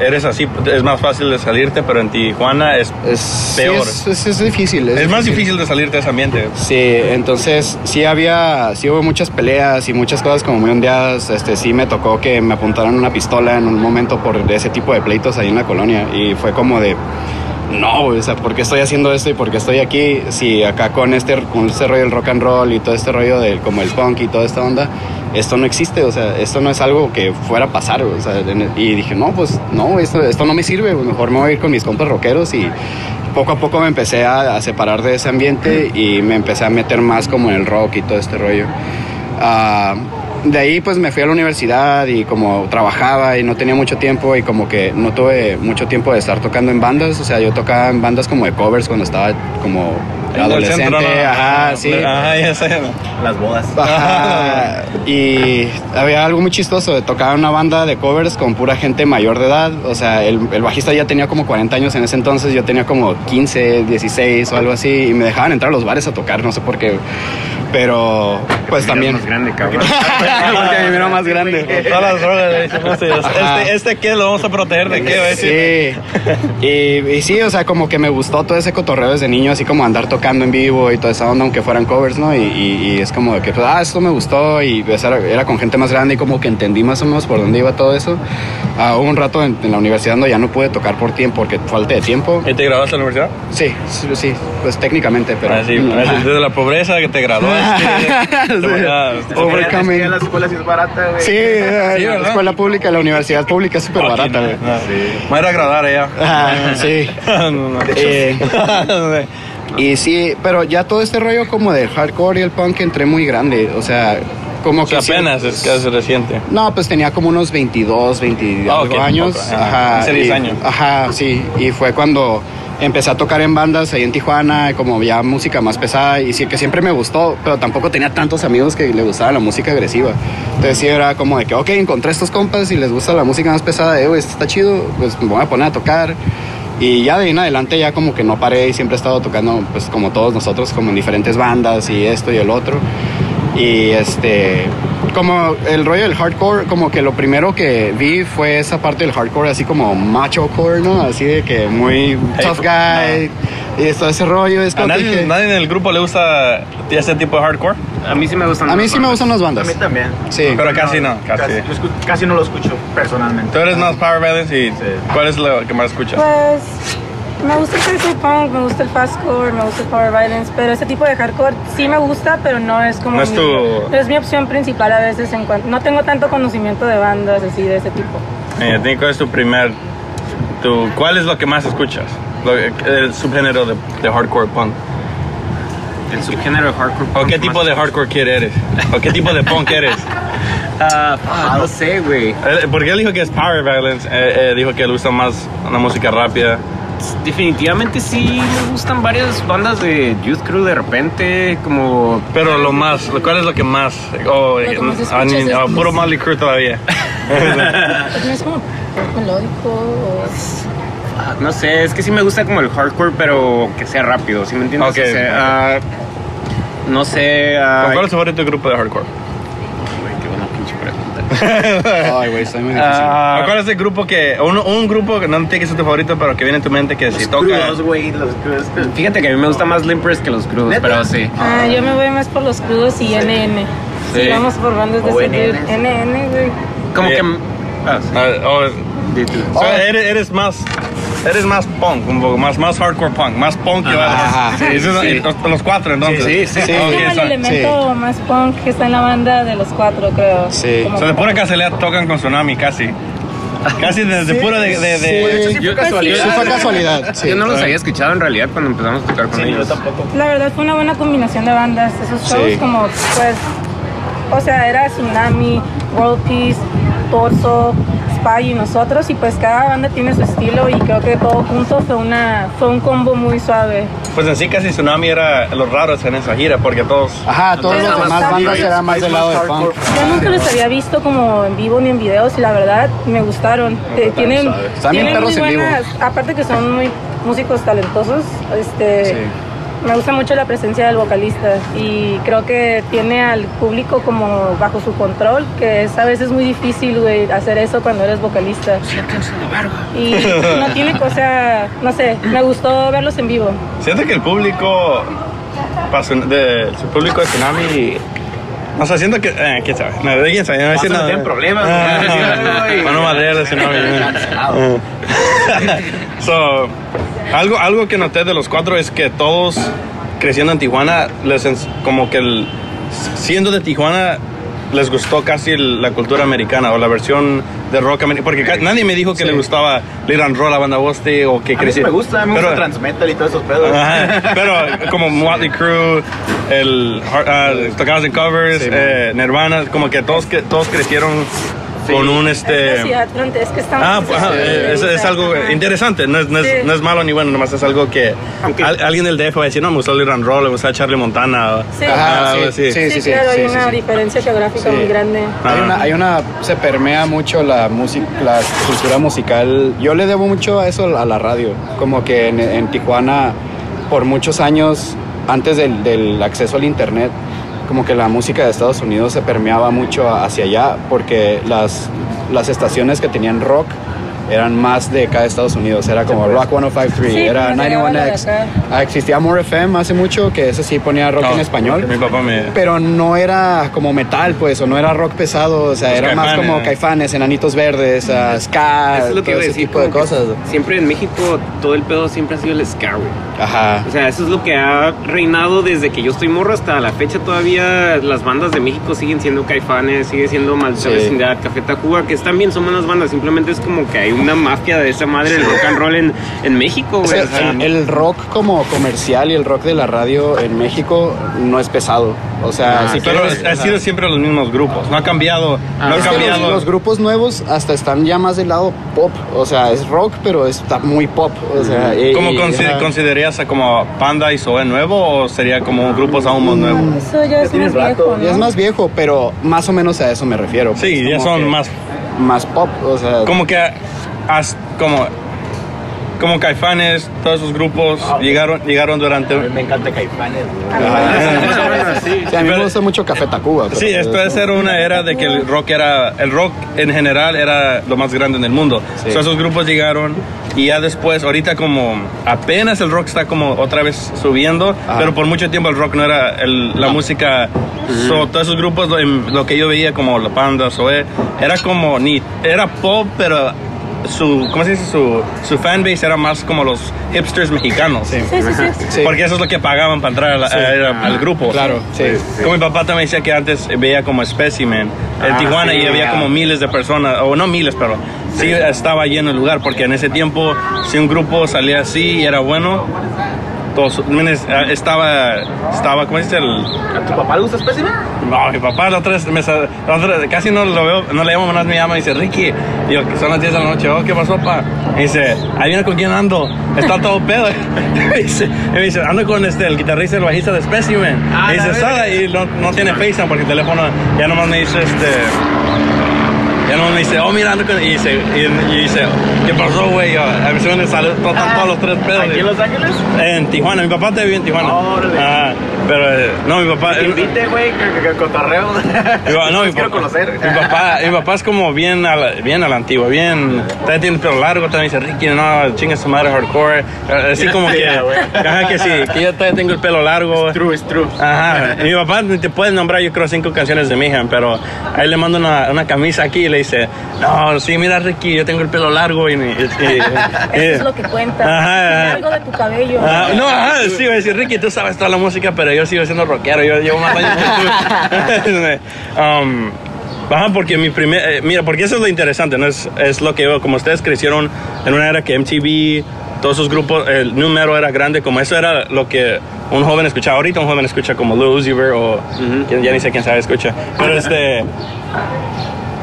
eres así, es más fácil de salirte, pero en Tijuana es, Es, sí, peor. es, es- es difícil. es más difícil de salirte de ese ambiente. Sí, entonces sí había, sí hubo muchas peleas y muchas cosas como muy ondeadas. Este, sí me tocó que me apuntaran una pistola en un momento por ese tipo de pleitos ahí en la colonia y fue como de, no, o sea, ¿por qué estoy haciendo esto y por qué estoy aquí? Si acá con este, con este rollo del rock and roll y todo este rollo del como el punk y toda esta onda, esto no existe, o sea, esto no es algo que fuera a pasar, o sea, y dije, no, pues no, esto, esto no me sirve, mejor me voy a ir con mis compas rockeros y poco a poco me empecé a, a separar de ese ambiente y me empecé a meter más como en el rock y todo este rollo. Ah, de ahí pues me fui a la universidad y como trabajaba y no tenía mucho tiempo y como que no tuve mucho tiempo de estar tocando en bandas, o sea, yo tocaba en bandas como de covers cuando estaba como adolescente, centro, ¿no? ajá, sí. Ajá, ya sé. Las bodas. Ajá. Y había algo muy chistoso, tocaba en una banda de covers con pura gente mayor de edad, o sea, el, el bajista ya tenía como 40 años en ese entonces, yo tenía como 15, 16 o algo así, y me dejaban entrar a los bares a tocar, no sé por qué, pero pues también... más grande, cabrón. Porque me miro más grande. Todas las drogas, no Ajá. este, este qué, lo vamos a proteger de qué? Sí, y, y sí, o sea, como que me gustó todo ese cotorreo desde niño, así como andar tocando en vivo y toda esa onda, aunque fueran covers, ¿no? Y, y- y es como de que, pues, ah, esto me gustó y pues, era, era con gente más grande y como que entendí más o menos por dónde iba todo eso. Ah, hubo un rato en, en la universidad donde ya no pude tocar por tiempo, porque falta de tiempo. ¿Y te graduaste en la universidad? Sí, sí, sí, pues técnicamente, pero... Ah, sí, Ajá. desde la pobreza que te graduaste. Ah, Overcoming. La escuela sí es barata, güey. Sí, Sí, la ¿verdad? escuela pública, la universidad pública es súper barata, no, güey. no. Me voy a ir a graduar allá. Ah, sí. no, no. Eh, Y sí, pero ya todo este rollo como del hardcore y el punk entré muy grande, o sea, como O sea, que... apenas, es casi reciente. No, pues tenía como unos 22, 20 Ah, algo ok, años. poco, ajá. Hace 10 y- años. Ajá, sí. Y fue cuando empecé a tocar en bandas ahí en Tijuana, como ya música más pesada, y sí que siempre me gustó, pero tampoco tenía tantos amigos que le gustaba la música agresiva. Entonces sí era como de que, ok, encontré estos compas y les gusta la música más pesada, eh, güey, esto está chido, pues me voy a poner a tocar. Y ya de ahí en adelante ya como que no paré y siempre he estado tocando, pues como todos nosotros, como en diferentes bandas y esto y el otro. Y este, como el rollo del hardcore, como que lo primero que vi fue esa parte del hardcore, así como macho core, ¿no? Así de que muy tough guy y todo ese rollo. Es ¿A como que nadie, dije, nadie en el grupo le gusta ese tipo de hardcore? A mí sí me gustan. a mí las sí me bandas. gustan las A bandas. mí también. Sí. Pero casi no, casi. Casi, casi no lo escucho personalmente. Tú eres más Power Violence y ¿cuál es lo que más escuchas? Pues me gusta el crazy punk, me gusta el fastcore, me gusta el power violence, pero ese tipo de hardcore sí me gusta, pero no es como No es mi, tu- no es mi opción principal a veces en cuanto no tengo tanto conocimiento de bandas así de ese tipo. Dime, ¿Cuál es tu primer... Tu, ¿Cuál es lo que más escuchas? El subgénero de, de hardcore punk. El subgénero de hardcore. ¿O qué punk tipo de hardcore kid eres? ¿O qué tipo de punk eres? Ah, ah, no sé, güey. Eh, Porque él dijo que es Power Violence, eh, eh, dijo que le gusta más una música rápida. Definitivamente sí me gustan varias bandas de Youth Crew de repente, como Pero lo más, ¿cuál es lo que más? Oh, Lo que más eh, es- puro Molly Crew todavía. No es como melódico o No sé, es que sí me gusta como el hardcore, pero que sea rápido, ¿sí me entiendes? Ok. O sea, ah, no sé. ah, ¿Cuál es tu favorito grupo de hardcore? Güey, qué buena pinche pregunta. Ay, güey, está muy difícil. Ah, ¿Cuál es el grupo que, un, un grupo que no tiene que ser tu favorito, pero que viene en tu mente que si toca... Crudos, güey, los crudos. Fíjate que a mí me gusta más Limpers que los crudos, ¿Neta? pero sí. Ah, yo me voy más por los crudos y NN. Sí. Sí, vamos por bandas de NN. güey. Como Sí. que. Ah, sí. Ah, oh, Di tú. o sea, eres, eres más... Eres más punk, un poco más, más hardcore punk, más punk que Ajá, sí, sí. los, los cuatro entonces. Sí, sí, sí. Es Ok, como el so- elemento más punk que está en la banda de los cuatro, creo. Sí. Como- O sea, de pura casualidad tocan con Tsunami casi. Casi desde pura de... de, de- Sí. Yo- casualidad. Sí fue casualidad, sí. Yo no los había escuchado en realidad cuando empezamos a tocar con Sí, yo ellos. tampoco. La verdad fue una buena combinación de bandas. Esos shows Sí. como pues, o sea, era Tsunami, World Peace, Torso, Spy y nosotros y pues cada banda tiene su estilo y creo que todo junto fue una fue un combo muy suave. Pues en sí casi Tsunami era los raros en esa gira porque todos... Ajá, todos los demás bandas eran más del lado de punk. Yo nunca los había visto como en vivo ni en videos y la verdad me gustaron. Eh, tienen muy en vivo. buenas, aparte que son muy músicos talentosos, este Sí. Me gusta mucho la presencia del vocalista y creo que tiene al público como bajo su control, que es a veces muy difícil, güey, hacer eso cuando eres vocalista. Y no tiene cosa, no sé, me gustó verlos en vivo. Siento que el público... de, su público de Tsunami... O sea, siento que... Eh, ¿Quién sabe? No, de quién sabe, no decir nada. meter en problemas, Ah, güey. Sí, güey. Para no madrear de Tsunami. Cancelado. algo, algo que noté de los cuatro es que todos creciendo en Tijuana, les como que el- siendo de Tijuana, les gustó casi la cultura americana o la versión de rock americano. Porque ca- nadie me dijo que le gustaba Lil and Roll, la banda Boste o que A mí sí crecí. me gusta, a mí me pero, gusta Transmetal y todos esos pedos. Ajá, pero como Motley Crue, el ah, tocados en covers, Sí, eh, Nirvana, como que todos que todos crecieron con un este. Es la ciudad fronteriza, es que estamos... Ah, pues, ajá, es, es algo Ajá. interesante, no es, no, es, Sí. no es malo ni bueno, nomás es algo que Aunque- al- alguien del DF va a decir, no, me gusta and Roll, me gusta Charlie Montana. Sí. Ah, Ajá, algo sí, sí, sí, Sí, sí, claro, sí, hay sí, una sí. diferencia geográfica Sí. muy grande. Hay Ah. una, hay una, se permea mucho la música, la cultura musical. Yo le debo mucho a eso, a la radio. Como que en, en Tijuana, por muchos años, antes del, del acceso al internet, como que la música de Estados Unidos se permeaba mucho hacia allá, porque las, las estaciones que tenían rock eran más de cada Estados Unidos. Era como Rock 1053, Sí, era como se llamaba la de 91X. acá. Ah, existía More FM hace mucho, que ese sí ponía rock No, en español Mi papá me. pero no era como metal, pues, o no era rock pesado, o sea, Los era más Caifanes. como caifanes, enanitos verdes, ah, ska, Eso es lo que todo ese decir. tipo de cosas. Siempre en México todo el pedo siempre ha sido el ska, güey. Ajá. O sea, eso es lo que ha reinado desde que yo estoy morro hasta la fecha. Todavía las bandas de México siguen siendo Caifanes, sigue siendo Maldita Sí. Vecindad, Café Tacuba, que también son buenas bandas. Simplemente es como que hay una mafia de esa madre del rock and roll en, en México, O güey. sea, O sea, el, el rock como comercial y el rock de la radio en México no es pesado. O sea, Ah, si Pero quieres- ha sido siempre los mismos grupos, no ha cambiado, no ha los, cambiado. los grupos nuevos hasta están ya más del lado pop. O sea, es rock, pero está muy pop. O sea, y- ¿Cómo y- consi- considerarías a como Panda y Zoe nuevo o sería como grupos aún más nuevos? Eso ya es más rato, viejo, ¿no? Ya es más viejo, pero más o menos a eso me refiero. pues, Sí, ya son que más más pop, o sea, como que as- como como Caifanes, todos esos grupos llegaron llegaron durante A mí me encanta Caifanes. Ah, sí, a mí me gusta mucho Café Tacuba. Sí, esto es era una era de que el rock era el rock en general era lo más grande en el mundo. Sí. So, esos grupos llegaron y ya después ahorita como apenas el rock está como otra vez subiendo, Ajá. pero por mucho tiempo el rock no era el- la música. So, todos esos grupos lo, em, lo que yo veía como la Panda, Zoe, era como ni era pop, pero su ¿cómo se dice? su su fanbase era más como los hipsters mexicanos. Sí. Sí, sí, sí. Sí. Porque eso es lo que pagaban para entrar a la- a- al grupo. Claro, sí. Como mi papá también decía que antes veía como Specimen en Ah, Tijuana sí, y había ah. como miles de personas, o no miles, pero sí estaba lleno el lugar, porque en ese tiempo, si un grupo salía así y era bueno, todos, ah, estaba, estaba, ¿cómo dice? El, ¿A tu papá le gusta Specimen? no, mi papá la otra vez me la otra- casi no lo veo, no le llamo, más me llama y dice, Ricky, que son las 10 de la noche, oh, ¿qué pasó, pa? Y dice, ahí viene con quién ando, está todo pedo. y, dice, y me dice, ando con este, el guitarrista el bajista de Specimen. Ah, y dice. "Sala", y no, no tiene FaceTime porque el teléfono ya nomás me dice, este, ya no me dice, oh, mira, ando con-" y dice, y, y dice, ¿qué pasó, güey? A mí se me salió están todos los tres pedos. ¿Aquí en Los Ángeles? En Tijuana, mi papá te vive en Tijuana. Órale. Ah, pero, eh, no, mi papá... Que invite, güey, que, que, que cotorreo. Papá- no, mi quiero conocer. Mi papá, mi papá es como bien a la, bien a la antigua, bien. También tiene el pelo largo, también dice Ricky, no, chinga su madre hardcore. Eh, Así como que. Ajá, que sí, que yo todavía tengo el pelo largo. True, es true. Ajá, mi papá te puede nombrar, yo creo, cinco canciones de mi hija, pero ahí le mando una, una camisa aquí y le dice, no, sí, mira, Ricky, yo tengo el pelo largo y. y- y- Eso es lo que cuenta. Ajá, ajá. algo de tu cabello. Ah, no, ajá, sí, voy a decir, Ricky, tú sabes toda la música, pero yo sigo siendo rockero, yo llevo más años que tú. um, ajá, porque mi primer, eh, mira, porque eso es lo interesante, ¿no? Es, es lo que yo, como ustedes crecieron en una era que MTV, todos esos grupos, el número era grande, como eso era lo que un joven escuchaba. Ahorita un joven escucha como Vert o quién- ya ni sé quién sabe escucha, pero este...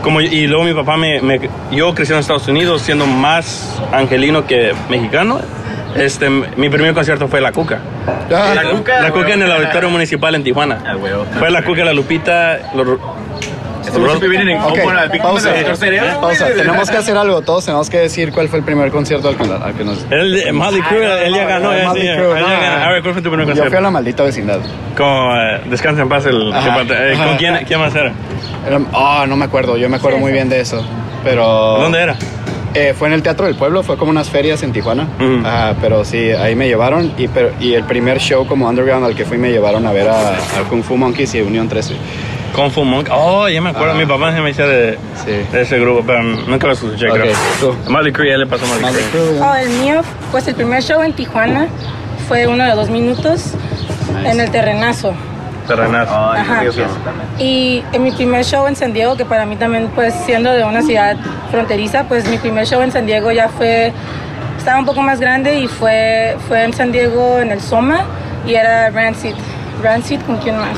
Como, y luego mi papá me, me- Yo crecí en Estados Unidos siendo más angelino que mexicano. Este, mi primer concierto fue La Cuca. Ah, La Cuca, La Cuca en el auditorio municipal en Tijuana. Ah. Fue La Cuca, La Lupita, los... Siempre vienen en Ok, combo, las víctimas pausa, pausa. Tenemos que hacer algo. Todos tenemos que decir cuál fue el primer concierto al que, al que nos... El Crue, Ah, él ya ganó. él ya ganó. A ver, ¿cuál fue tu primer Yo fui a concierto? la maldita vecindad. Como eh, Descansa en paz el... Ajá, eh. ¿Con quién, quién más era? Ah, no me acuerdo. Yo me acuerdo Sí, muy sí. bien de eso. Pero... ¿Dónde era? Eh, fue en el Teatro del Pueblo, fue como unas ferias en Tijuana. Ajá, pero sí, ahí me llevaron y, pero- y el primer show como underground al que fui me llevaron a ver a, a Kung Fu Monkeys y Unión 13. Kung Fu Monk. Oh, ya me acuerdo. Ah. Mi papá se me decía de, Sí. de ese grupo, pero nunca lo escuché, Ok, creo. Crue, ya le pasó Crue. Crue, Oh, el mío, pues el primer show en Tijuana fue uno de dos minutos Nice. en el terrenazo. Ajá. también. Y en mi primer show en San Diego, que para mí también, pues siendo de una ciudad fronteriza, pues mi primer show en San Diego ya fue, estaba un poco más grande y fue, fue en San Diego en el Soma y era Rancid. Rancid con quién más.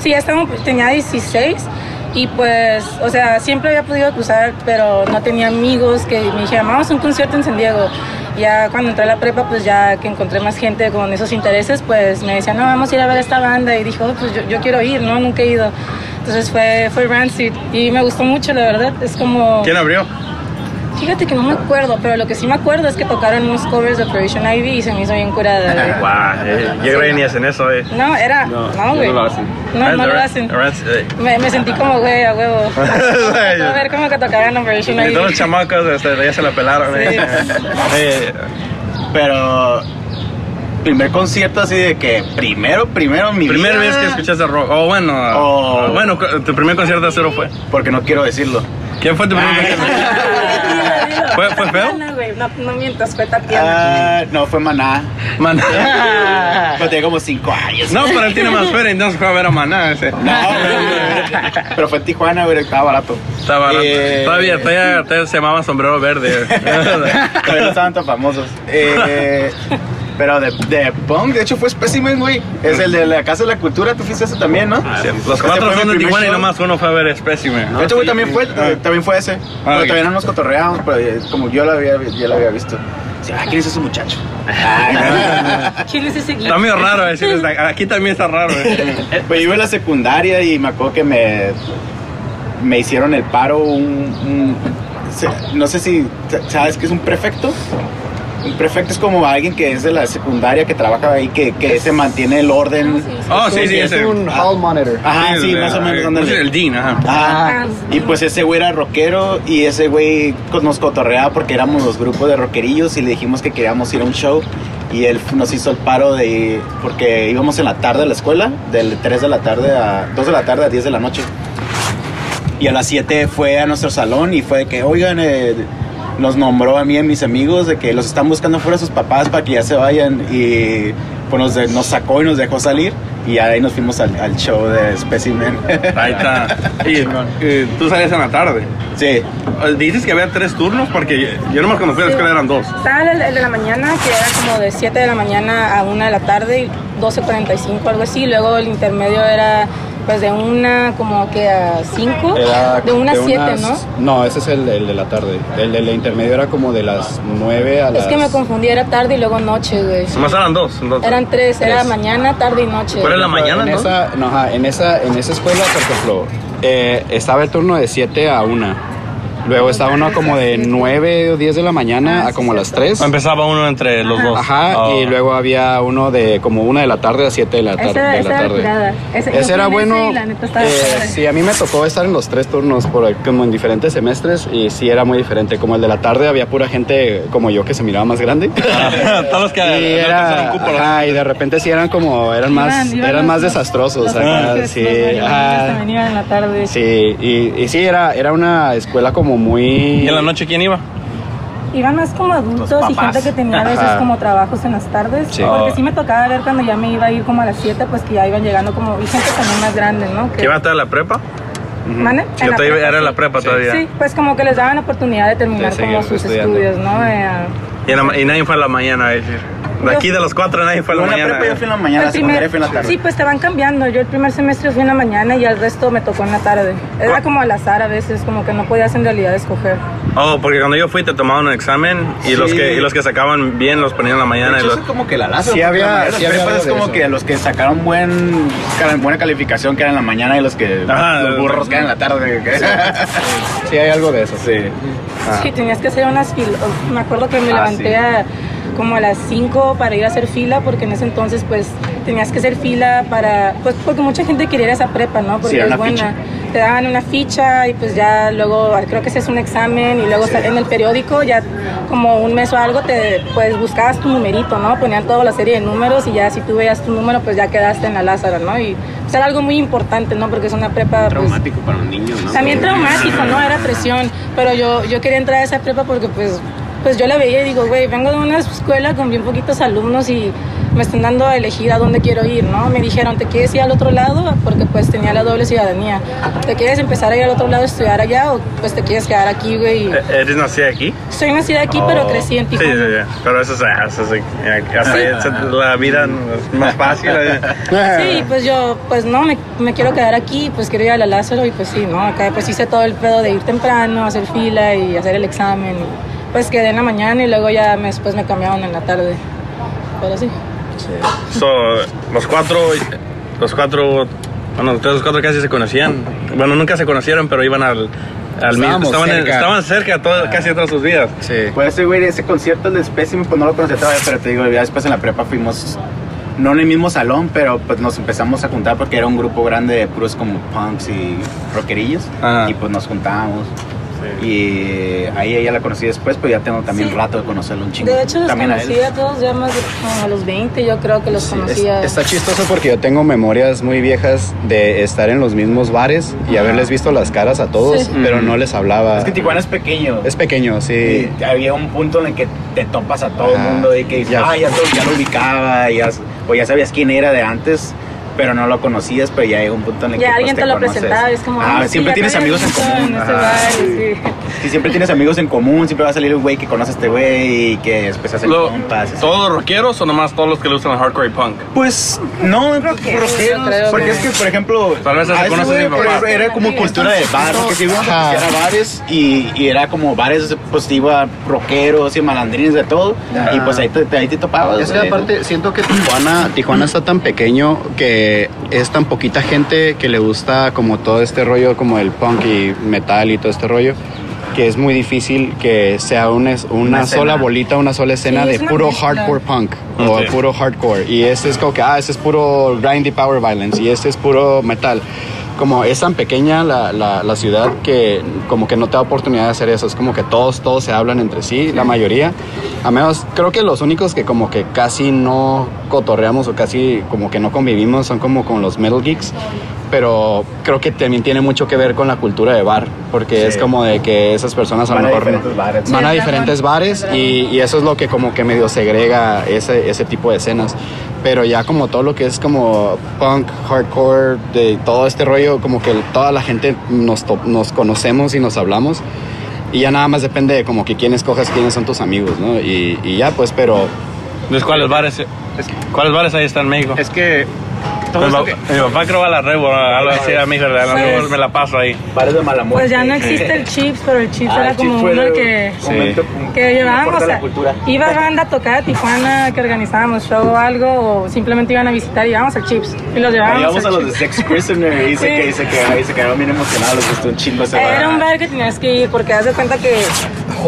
Sí, ya estaba, tenía 16 y pues, o sea, siempre había podido cruzar, pero no tenía amigos que me dijeran, vamos a un concierto en San Diego. Ya cuando entré a la prepa, pues ya que encontré más gente con esos intereses, pues me decían, no, vamos a ir a ver esta banda. Y dijo, "Oh, pues yo, yo quiero ir, ¿no? Nunca he ido. Entonces fue, fue Rancid y me gustó mucho, la verdad. Es como... ¿Quién abrió? Fíjate que no me acuerdo, pero lo que sí me acuerdo es que tocaron unos covers de Operation Ivy y se me hizo bien curada. güey. Guau, eh, yo creo que ni hacen eso, eh. No, era... No, güey. no lo hacen. No, no lo hacen. Eh, Me, me sentí como güey a huevo. a ver cómo que tocaban Operation Y todos los Ivy. chamacos este, ya se la pelaron. eh. Eh, Pero primer concierto así de que primero, primero mi Primera vida, vez que escuchaste rock. Oh, bueno. Oh. Bueno, tu primer concierto de cero fue. Porque no quiero decirlo. ¿Quién fue tu primer concierto? ¿Fue- fue feo? No, güey, no, no mientas, fue Tatiana. Ah, no, fue Maná. Man. Pero tenía como cinco años. No, pero él tiene más feria, entonces fue a ver a Maná ese. No, güey. pero fue en Tijuana, güey, estaba barato. Está barato. Eh, Todavía, todavía, todavía se llamaba sombrero verde. Todavía no estaban tan famosos. Eh, pero de, de punk, de hecho fue Specimen, güey. Es el de la Casa de la Cultura, tú fuiste ese también, ¿no? Sí, Los cuatro son de Tijuana y nomás uno fue a ver Specimen. De hecho, güey, también fue, eh, también fue ese. pero ok. todavía no nos cotorreamos, pero eh, como yo lo había, ya lo había visto. Ah, ¿quién es ese muchacho? ¿Quién es ese Está medio raro decirles, aquí también está raro. eh. Pues yo iba a la secundaria y me acuerdo que me, me hicieron el paro un, un- se- no sé si sabes qué es un prefecto. Un prefecto es como alguien que es de la secundaria que trabaja ahí, que, que se mantiene el orden. Oh, sí, sí, es ese. un hall monitor. Ajá, sí, más o menos. ándale. pues El Dean, ajá. Ajá. Y pues ese güey era rockero y ese güey nos cotorreaba porque éramos los grupos de rockerillos y le dijimos que queríamos ir a un show y él nos hizo el paro de porque íbamos en la tarde a la escuela, del 3 de la tarde a 2 de la tarde a 10 de la noche. Y a las 7 fue a nuestro salón y fue de que, oigan, eh, nos nombró a mí y a mis amigos de que los están buscando fuera sus papás para que ya se vayan y pues nos, de- nos sacó y nos dejó salir y ahí nos fuimos al, al show de Specimen. Ahí está. Y, y tú salías en la tarde. sí. Dices que había tres turnos porque yo nomás cuando fui a la escuela eran dos. Estaba el, el de la mañana, que era como de 7 de la mañana a 1 de la tarde, y 12.45, algo así. Luego el intermedio era pues de una como que a 5. Era De 1 a 7, unas- ¿no? No, ese es el, el de la tarde. El del intermedio era como de las 9 a las... Es que me confundí, era tarde y luego noche, güey. Nomás eran dos. entonces. Eran tres, era Tres. mañana, tarde y noche. ¿Cuál es la En mañana, no? esa, no, ajá, en esa, en esa escuela, por ejemplo, eh, estaba el turno de 7 a 1. Luego estaba uno como de 9 o 10 de la mañana Ah, a como las cierto. 3. Empezaba uno entre los dos. Ajá, Oh. y luego había uno de como una de la tarde a 7 de la, tar- Esa- de tarde. Ese- Ese era en ese bueno. y la neta estaba eh, sí, a mí me tocó estar en los tres turnos por, como en diferentes semestres y sí era muy diferente. Como el de la tarde había pura gente como yo que se miraba más grande. Todos los que y no era, y de repente sí eran como eran más Iban- iban eran los- más desastrosos los ajá. en la tarde. Sí, y, y sí era era una escuela como muy ¿Y en la noche quién iba? Iban más como adultos y gente que tenía a veces Ajá. como trabajos en las tardes. Sí. Porque Oh. sí me tocaba ver cuando ya me iba a ir como a las 7, pues que ya iban llegando como... Y gente también más grande, ¿no? Que, ¿Que iba hasta la prepa? La todavía prepa, era sí. la prepa todavía. Sí, pues como que les daban oportunidad de terminar como sus estudiando. estudios, ¿no? Eh, Y, en la- y nadie fue a la mañana, es decir. De aquí de los cuatro nadie fue la en la mañana. prepa yo fui en la mañana, la secundaria fui en la tarde. Sí, pues te van cambiando. Yo el primer semestre fui en la mañana y el resto me tocó en la tarde. Era como al azar a veces, como que no podías en realidad escoger. Oh, porque cuando yo fui te tomaban un examen y, los, Sí. que, y los que sacaban bien los ponían en la De mañana. hecho, y eso los- es como que la Lázaro. Sí había- de sí había es de como eso. que los que sacaron buen, buena calificación que eran en la mañana y los que Ajá. los burros que eran en la tarde. Sí, hay algo de eso. sí. Sí, tenías que hacer unas filas. Me acuerdo que me Ah, levanté sí. a, como a las 5 para ir a hacer fila, porque en ese entonces pues tenías que hacer fila para, pues porque mucha gente quería ir a esa prepa, ¿no? Porque Sí, era es buena. ficha. Te daban una ficha y pues ya luego creo que ese es un examen y luego en el periódico ya como un mes o algo te pues buscabas tu numerito, ¿no? Ponían toda la serie de números y ya si tú veías tu número pues ya quedaste en la Lázaro, ¿no? Y pues, era algo muy importante, ¿no? Porque es una prepa pues, Traumático para los niños, ¿no? también traumático, ¿no? Era presión. Pero yo, yo quería entrar a esa prepa porque, pues, pues yo la veía y digo, güey, vengo de una escuela con bien poquitos alumnos y me están dando a elegir a dónde quiero ir, ¿no? Me dijeron, ¿te quieres ir al otro lado? Porque, pues, tenía la doble ciudadanía. ¿Te quieres empezar a ir al otro lado a estudiar allá o, pues, te quieres quedar aquí, güey? Eh, ¿Eres nacida aquí? Soy nacida aquí, pero Oh. crecí en Sí, Tijuana. sí, sí. Pero eso es, eso es- la vida es más fácil. eh. Sí, pues yo, pues no, me, me quiero quedar aquí, pues quiero ir a la Lázaro y pues sí, ¿no? Acá pues hice todo el pedo de ir temprano, hacer fila y hacer el examen. y, pues quedé en la mañana y luego ya me- después me cambiaron en la tarde. Pero sí. So, los cuatro, los cuatro, bueno, ustedes los cuatro casi se conocían. Bueno, nunca se conocieron, pero iban al, al mismo. Estaban, en- cerca. estaban cerca todo- casi todas sus vidas. Sí. Pues ese güey, ese concierto del Specimen, pues no lo conocía todavía, pero te digo, ya después en la prepa fuimos, no en el mismo salón, pero pues nos empezamos a juntar porque era un grupo grande de puros como punks y rockerillos. Ajá. Y pues nos juntábamos. Y ahí ella la conocí después, pero ya tengo también Sí. rato de conocerlo un chingo. De hecho, los también a él. conocí a todos ya más de como a los 20, yo creo que los conocía. está chistoso porque yo tengo memorias muy viejas de estar en los mismos bares y haberles visto las caras a todos, Sí. pero no les hablaba. Es que Tijuana es pequeño. Es pequeño, sí. Y había un punto en el que te topas a todo el mundo y que dices, Ya. ah, ya, todo- ya lo ubicaba, ya, o ya sabías quién era de antes, pero no lo conocías, pero ya llega un punto en el que ya pues, alguien te lo conoces. presentaba y es como, Ah, "Ay, sí, siempre tienes te amigos en común. En ese bar, sí. Sí, siempre tienes amigos en común, siempre va a salir un güey que conoce a este güey y que después hacen Lo- compas. ¿Todos los rockeros o nomás todos los que le gustan el hardcore y punk? Pues no, Rockeros, rockeros, yo creo porque que- es que, por ejemplo, Tal vez papá. ejemplo, era como cultura de bar, porque si íbamos a bares y, y era como bares, pues iba rockeros y malandrines de todo, y pues ahí te, ahí te topabas. Es que aparte siento que Tijuana, Tijuana está tan pequeño que es tan poquita gente que le gusta como todo este rollo como el punk y metal y todo este rollo que es muy difícil que sea una, una, Una sola bolita, una sola escena Sí, de es puro mezcla. hardcore punk o puro hardcore y este es como que ah, este es puro grindy power violence y este es puro metal. Como es tan pequeña la, la, la ciudad que como que no te da oportunidad de hacer eso. Es como que todos, todos se hablan entre sí, la mayoría. A menos, creo que los únicos que como que casi no cotorreamos o casi como que no convivimos son como con los metal geeks. Pero creo que también tiene mucho que ver con la cultura de bar, porque Sí. es como de que esas personas a Van lo a mejor diferentes bares. van a diferentes bares y, y eso es lo que como que medio segrega ese, ese tipo de escenas. Pero ya como todo lo que es como punk, hardcore, de todo este rollo, como que toda la gente nos, nos conocemos y nos hablamos. Y ya nada más depende de como que quién escojas quiénes son tus amigos, ¿no? Y, y ya pues, pero Entonces, ¿cuáles bares, ¿cuáles bares ahí están en México? Es que todo pa- que... mi papá creo va a la Rebo, algo así, a mi hija, a la Pues- Rebo me la paso ahí. Bares de mala muerte. Pues ya no existe el chips, pero el chips Ah, era el como uno que, que llevábamos. O sea, iba banda a tocar a Tijuana, que organizábamos show o algo, o simplemente iban a visitar y íbamos al chips. Y los llevábamos vamos a los de Chips. Sex Prisoner y dice Sí. que dice que ahí se quedaron bien emocionados, les gustó un chingo ese Era un bar. bar que tenías que ir porque haz de cuenta que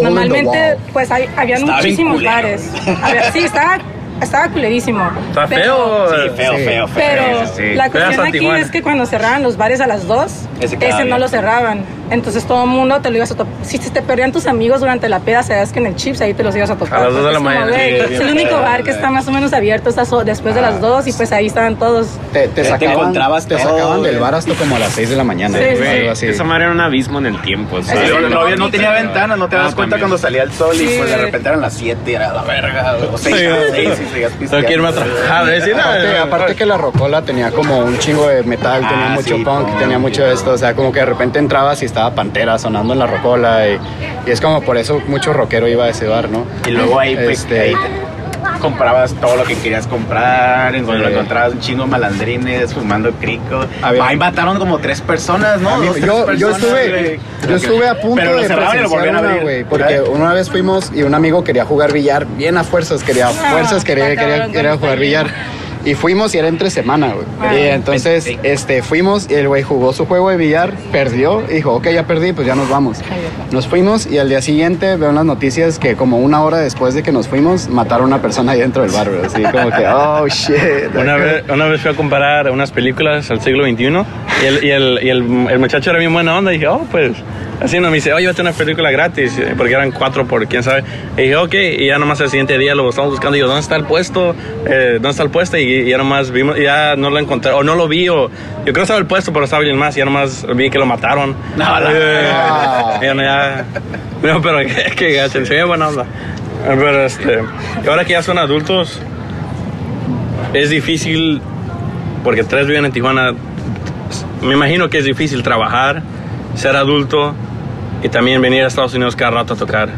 normalmente pues hay, habían muchísimos bares. Había- sí, estaba, estaba culerísimo. Está Pero- feo. Sí, feo, Sí. feo, feo. Pero Sí, la cuestión aquí es que cuando cerraban los bares a las 2, Ese ese, no lo cerraban. Entonces todo el mundo te lo ibas a topar. Si te perdían tus amigos durante la peda, sabes que en el Chips ahí te los ibas a topar. A las dos de la mañana, es el único bar que está más o menos abierto después de las 2 y pues ahí estaban todos. Te, te te sacaban, encontrabas te todo, sacaban del bar hasta como a las 6 de la mañana. Sí. Esa madre era un abismo en el tiempo. No, no había- no tenía ventanas, no te das Ah, cuenta también. cuando salía el sol y pues de repente eran las 7 y era la verga, o 6 Sí. a las 6 Aparte, no, aparte que la rocola tenía como un chingo de metal, Ah, tenía mucho sí, punk, punk. tenía mucho de esto, o sea, como que de repente entrabas y estaba Pantera sonando en la rocola y, y es como por eso mucho rockero iba a ese bar, ¿no? Y luego ahí, pues, Este- ahí te- comprabas todo lo que querías comprar, en donde Sí. encontrabas un chingo de malandrines fumando crico. Había- Ahí mataron como tres personas, ¿no? Mí- Dos, tres yo, yo personas, estuve, güey. yo estuve a punto Pero de presenciar una, güey, porque ¿verdad? una vez fuimos y un amigo quería jugar billar bien a fuerzas, quería a fuerzas, quería, quería, quería con jugar billar. Y fuimos y era entre semana, güey. Ah. Y entonces, este, fuimos y el güey jugó su juego de billar, perdió y dijo, ok, ya perdí, pues ya nos vamos. Nos fuimos y al día siguiente veo en las noticias que como una hora después de que nos fuimos, mataron a una persona ahí dentro del bar, güey. Así como que, oh, shit. Una vez, una vez fui a comparar unas películas al siglo XXI y, el, y, el, y el, el muchacho era bien buena onda. Y dije, oh, pues, así no me dice, oye, vete una película gratis, porque eran cuatro por quién sabe. Y dije, ok, y ya nomás el siguiente día lo estamos buscando. Y yo, ¿dónde está el puesto? Eh, ¿Dónde está el puesto? Y, y ya nomás vimos, ya no lo encontré, o no lo vi, o yo creo que estaba el puesto, pero estaba alguien más. Y ya nomás vi que lo mataron. No, Eh, No. ya no, ya. No, pero que, gacho, se ve buena onda. Pero este, ahora que ya son adultos, es difícil, porque tres viven en Tijuana, me imagino que es difícil trabajar, ser adulto y también venir a Estados Unidos cada rato a tocar.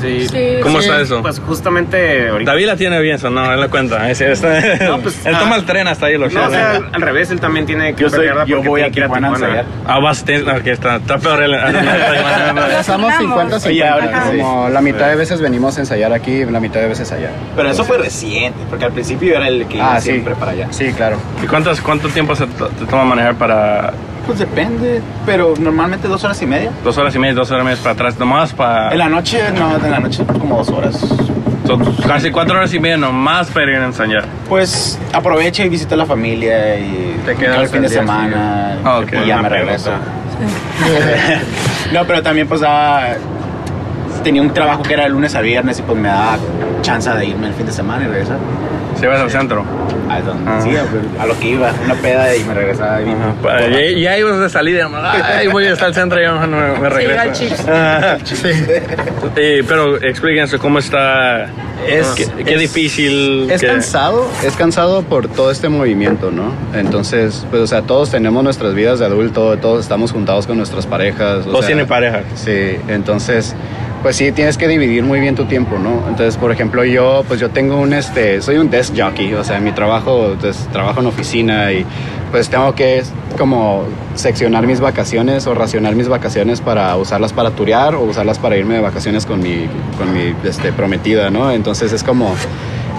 Sí. Sí. ¿Cómo Sí. está eso? Pues justamente ahorita. David la tiene bien, eso no, él la cuenta. Es- es- No, pues, él ah, toma el tren hasta ahí, lo No, o sea, al, al revés, él también tiene que Yo, soy, yo voy a que ir Tijuana a ensayar. Ah, vas, te- no, que está, está peor él. Estamos 50 Oye, ahora 50 que sí. como la mitad de veces venimos a ensayar aquí, la mitad de veces allá. Pero eso fue reciente, porque al principio era el que iba Ah, sí. siempre para allá. Sí, claro. ¿Y cuántas, cuánto tiempo se te toma manejar para Pues depende, pero normalmente dos horas y media. dos horas y media, dos horas y media para atrás? Nomás para... En la noche, no, en la noche como dos horas. son casi cuatro horas y media nomás para ir a ensayar. Pues aprovecha y visita a la familia y Te quedas el fin al de semana Ah, y ya me regreso. no, pero también pues daba, tenía un trabajo que era de lunes a viernes y pues me daba chance de irme el fin de semana y regresar. Si vas al centro. A, donde- Ah. sí, a, a lo que iba, una peda y me regresaba. y- Ajá, para- ya, ibas de salida, ay, voy hasta el centro y ya me, me regreso. al Chips. Ajá. Eh, pero explíquense cómo está, Es- qué, qué es- difícil. Es cansado, es cansado por todo este movimiento, ¿no? Entonces, pues, o sea, todos tenemos nuestras vidas de adulto, todos estamos juntados con nuestras parejas. o Todos sea, tienen pareja. Sí, entonces, pues sí, tienes que dividir muy bien tu tiempo, ¿no? Entonces, por ejemplo, yo, pues yo tengo un, este, soy un desk jockey, o sea, mi trabajo, pues, trabajo en oficina y pues tengo que como seccionar mis vacaciones o racionar mis vacaciones para usarlas para turear o usarlas para irme de vacaciones con mi, con mi, este, prometida, ¿no? Entonces es como...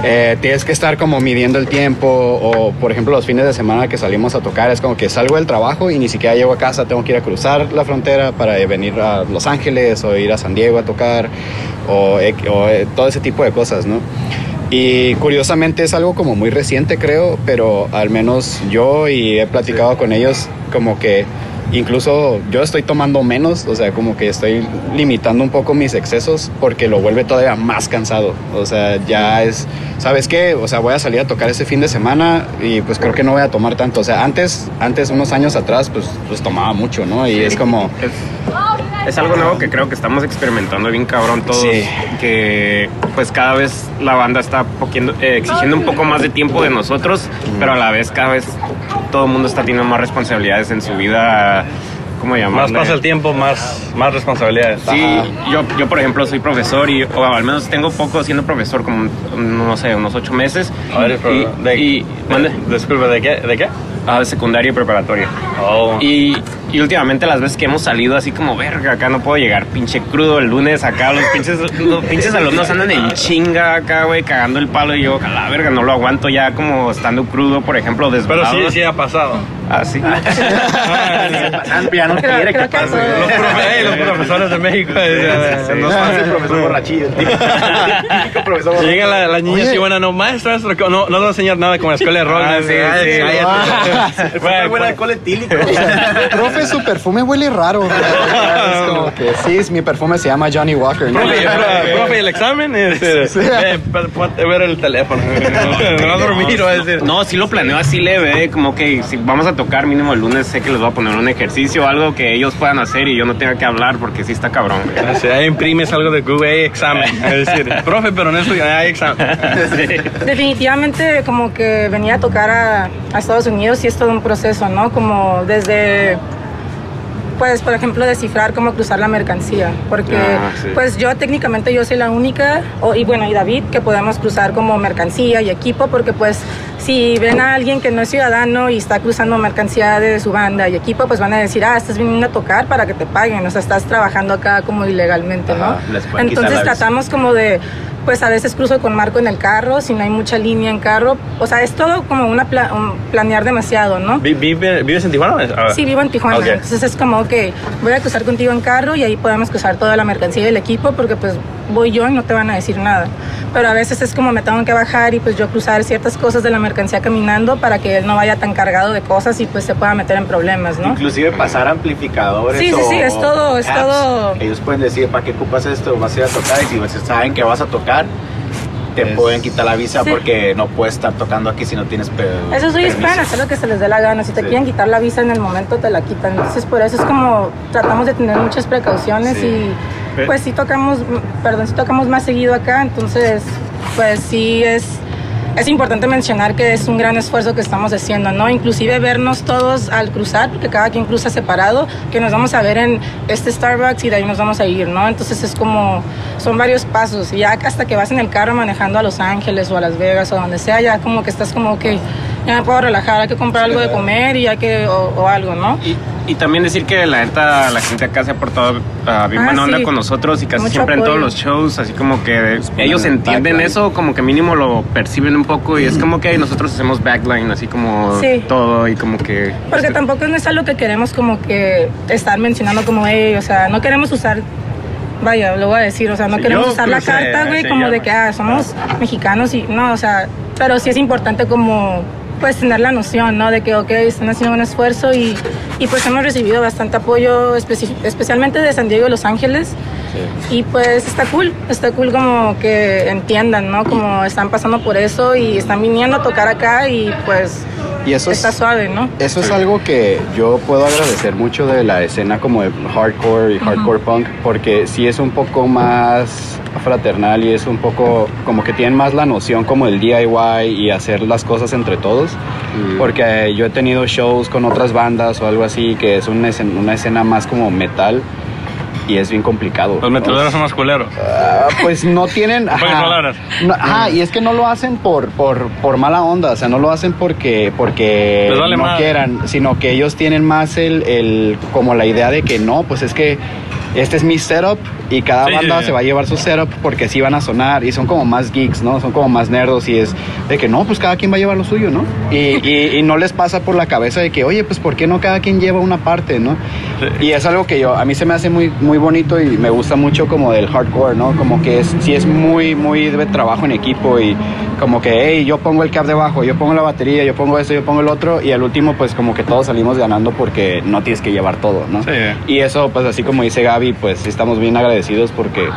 eh, tienes que estar como midiendo el tiempo o por ejemplo los fines de semana que salimos a tocar es como que salgo del trabajo y ni siquiera llego a casa, tengo que ir a cruzar la frontera para venir a Los Ángeles o ir a San Diego a tocar o, o, eh, todo ese tipo de cosas, ¿no? Y curiosamente es algo como muy reciente creo, pero al menos yo y he platicado con ellos como que incluso yo estoy tomando menos, o sea, como que estoy limitando un poco mis excesos porque lo vuelve todavía más cansado. O sea, ya es, ¿sabes qué? O sea, voy a salir a tocar ese fin de semana y pues creo que no voy a tomar tanto. O sea, antes, antes unos años atrás, pues, pues tomaba mucho, ¿no? Y es como... Es, algo nuevo que creo que estamos experimentando bien cabrón todos. Sí. Que pues cada vez la banda está poquiendo- eh, exigiendo un poco más de tiempo de nosotros, pero a la vez cada vez todo el mundo está teniendo más responsabilidades en su vida cómo llamarle. Más pasa el tiempo, más, más responsabilidades. Sí, yo, yo por ejemplo soy profesor y o al menos tengo poco siendo profesor, como no sé, unos ocho meses. A ver, pero, y, de, y- mande. de- disculpe, ¿de qué? ¿De qué? Ah, de secundaria y preparatoria. Oh. Y, y últimamente las veces que hemos salido así como, verga, acá no puedo llegar pinche crudo el lunes acá, los pinches, los pinches alumnos andan en chinga acá, güey, cagando el palo y yo, a la verga, no lo aguanto ya como estando crudo, por ejemplo, Pero desvelado. sí, sí ha pasado. Ah, sí. ya no quiere que pase. Los, profe- ey, los profesores de México. eh, No es fácil, profesor borrachillo. Típico profesor borrachillo. llega la, niña así buena, no, maestra, no, no te voy a enseñar nada como la escuela de rock. Ah, sí, sí. Bueno, buen alcohol etílico. Profe, su perfume huele raro. Es como que sí, es- mi perfume se llama Johnny Walker. ¿no? Profe, el examen, este, a ver el teléfono. No va a dormir, va a decir. No, sí lo planeo así leve, como que si vamos a tocar mínimo el lunes, sé que les voy a poner un ejercicio, algo que ellos puedan hacer y yo no tenga que hablar porque sí está cabrón, güey. O sea, ahí imprimes algo de Google, hay examen. Es decir, profe, pero en eso ya hay examen. Definitivamente como que venir a tocar a, a Estados Unidos y es todo un proceso, ¿no? Como desde, pues por ejemplo, descifrar cómo cruzar la mercancía, porque Ah, sí. pues yo técnicamente yo soy la única, o- y bueno, y David, que podemos cruzar como mercancía y equipo, porque pues si ven a alguien que no es ciudadano y está cruzando mercancía de su banda y equipo, pues van a decir, ah, estás viniendo a tocar para que te paguen, o sea, estás trabajando acá como ilegalmente, ¿no? Ajá, quitar Entonces tratamos como de, pues a veces cruzo con Marco en el carro, si no hay mucha línea en carro, o sea, es todo como una pla- un planear demasiado, ¿no? Vi- vive- ¿Vives en Tijuana? Sí, vivo en Tijuana, entonces es como, ok, voy a cruzar contigo en carro y ahí podemos cruzar toda la mercancía del equipo porque pues voy yo y no te van a decir nada. Pero a veces es como me tengo que bajar y pues yo cruzar ciertas cosas de la mercancía caminando para que él no vaya tan cargado de cosas y pues se pueda meter en problemas, ¿no? Inclusive pasar amplificadores. Sí, sí, o sí, es todo- es apps. todo- Ellos pueden decir, ¿para qué ocupas esto? Vas a ir a tocar y si saben que vas a tocar, te Es- pueden quitar la visa Sí. porque no puedes estar tocando aquí si no tienes pe- Esos güeyes permiso. pueden hacer lo que se les dé la gana. Si te Sí. quieren quitar la visa en el momento, te la quitan. Entonces, por eso es como tratamos de tener muchas precauciones Sí. y pues sí tocamos, perdón, sí tocamos más seguido acá. Entonces, pues sí es, es importante mencionar que es un gran esfuerzo que estamos haciendo, ¿no? Inclusive vernos todos al cruzar, porque cada quien cruza separado, que nos vamos a ver en este Starbucks y de ahí nos vamos a ir, ¿no? Entonces es como, son varios pasos. Y ya hasta que vas en el carro manejando a Los Ángeles o a Las Vegas o donde sea, ya como que estás como que ya me puedo relajar, hay que comprar algo de comer y hay que, o, o algo, ¿no? Y, y también decir que la neta, la gente acá se ha portado ah, bien Ah, buena onda sí. con nosotros y casi Mucho siempre en todos los shows, así como que ellos entienden backline. eso, como que mínimo lo perciben un poco y es como que nosotros hacemos backline, así como Sí. todo y como que... Porque este, tampoco no es algo que queremos como que estar mencionando como, hey, o sea, no queremos usar, vaya, lo voy a decir, o sea, no Sí, queremos usar la carta, güey, como de que, ah, somos mexicanos y, no, o sea, pero sí es importante como, pues, tener la noción, ¿no? De que, ok, están haciendo un esfuerzo y, y pues hemos recibido bastante apoyo, especi- especialmente de San Diego y Los Ángeles. Y pues está cool, está cool como que entiendan, ¿no? Como están pasando por eso y están viniendo a tocar acá y pues Y eso es, está suave, ¿no? eso es algo que yo puedo agradecer mucho de la escena como de hardcore y hardcore punk, porque sí es un poco más fraternal y es un poco como que tienen más la noción como del DIY y hacer las cosas entre todos. Porque yo he tenido shows con otras bandas o algo así que es una escena, una escena más como metal y es bien complicado. Los metaleros son más culeros. Ah, pues no tienen. Ajá, palabras. No, ajá, y es que no lo hacen por, por, por mala onda, o sea, no lo hacen porque, porque vale no quieran, sino que ellos tienen más el, el, como la idea de que no, pues es que este es mi setup y cada Sí, banda sí, sí. se va a llevar su setup porque así van a sonar y son como más geeks, ¿no? Son como más nerdos y es de que no, pues cada quien va a llevar lo suyo, ¿no? Y, y, y no les pasa por la cabeza de que, oye, pues ¿por qué no cada quien lleva una parte, ¿no? Sí. Y es algo que yo, a mí se me hace muy, muy bonito y me gusta mucho como del hardcore, ¿no? Como que es, sí es muy, muy de trabajo en equipo y como que, hey, yo pongo el cap debajo, yo pongo la batería, yo pongo esto, yo pongo el otro y al último pues como que todos salimos ganando porque no tienes que llevar todo, ¿no? Sí. Y eso pues así como dice Gaby, pues sí estamos bien agradecidos porque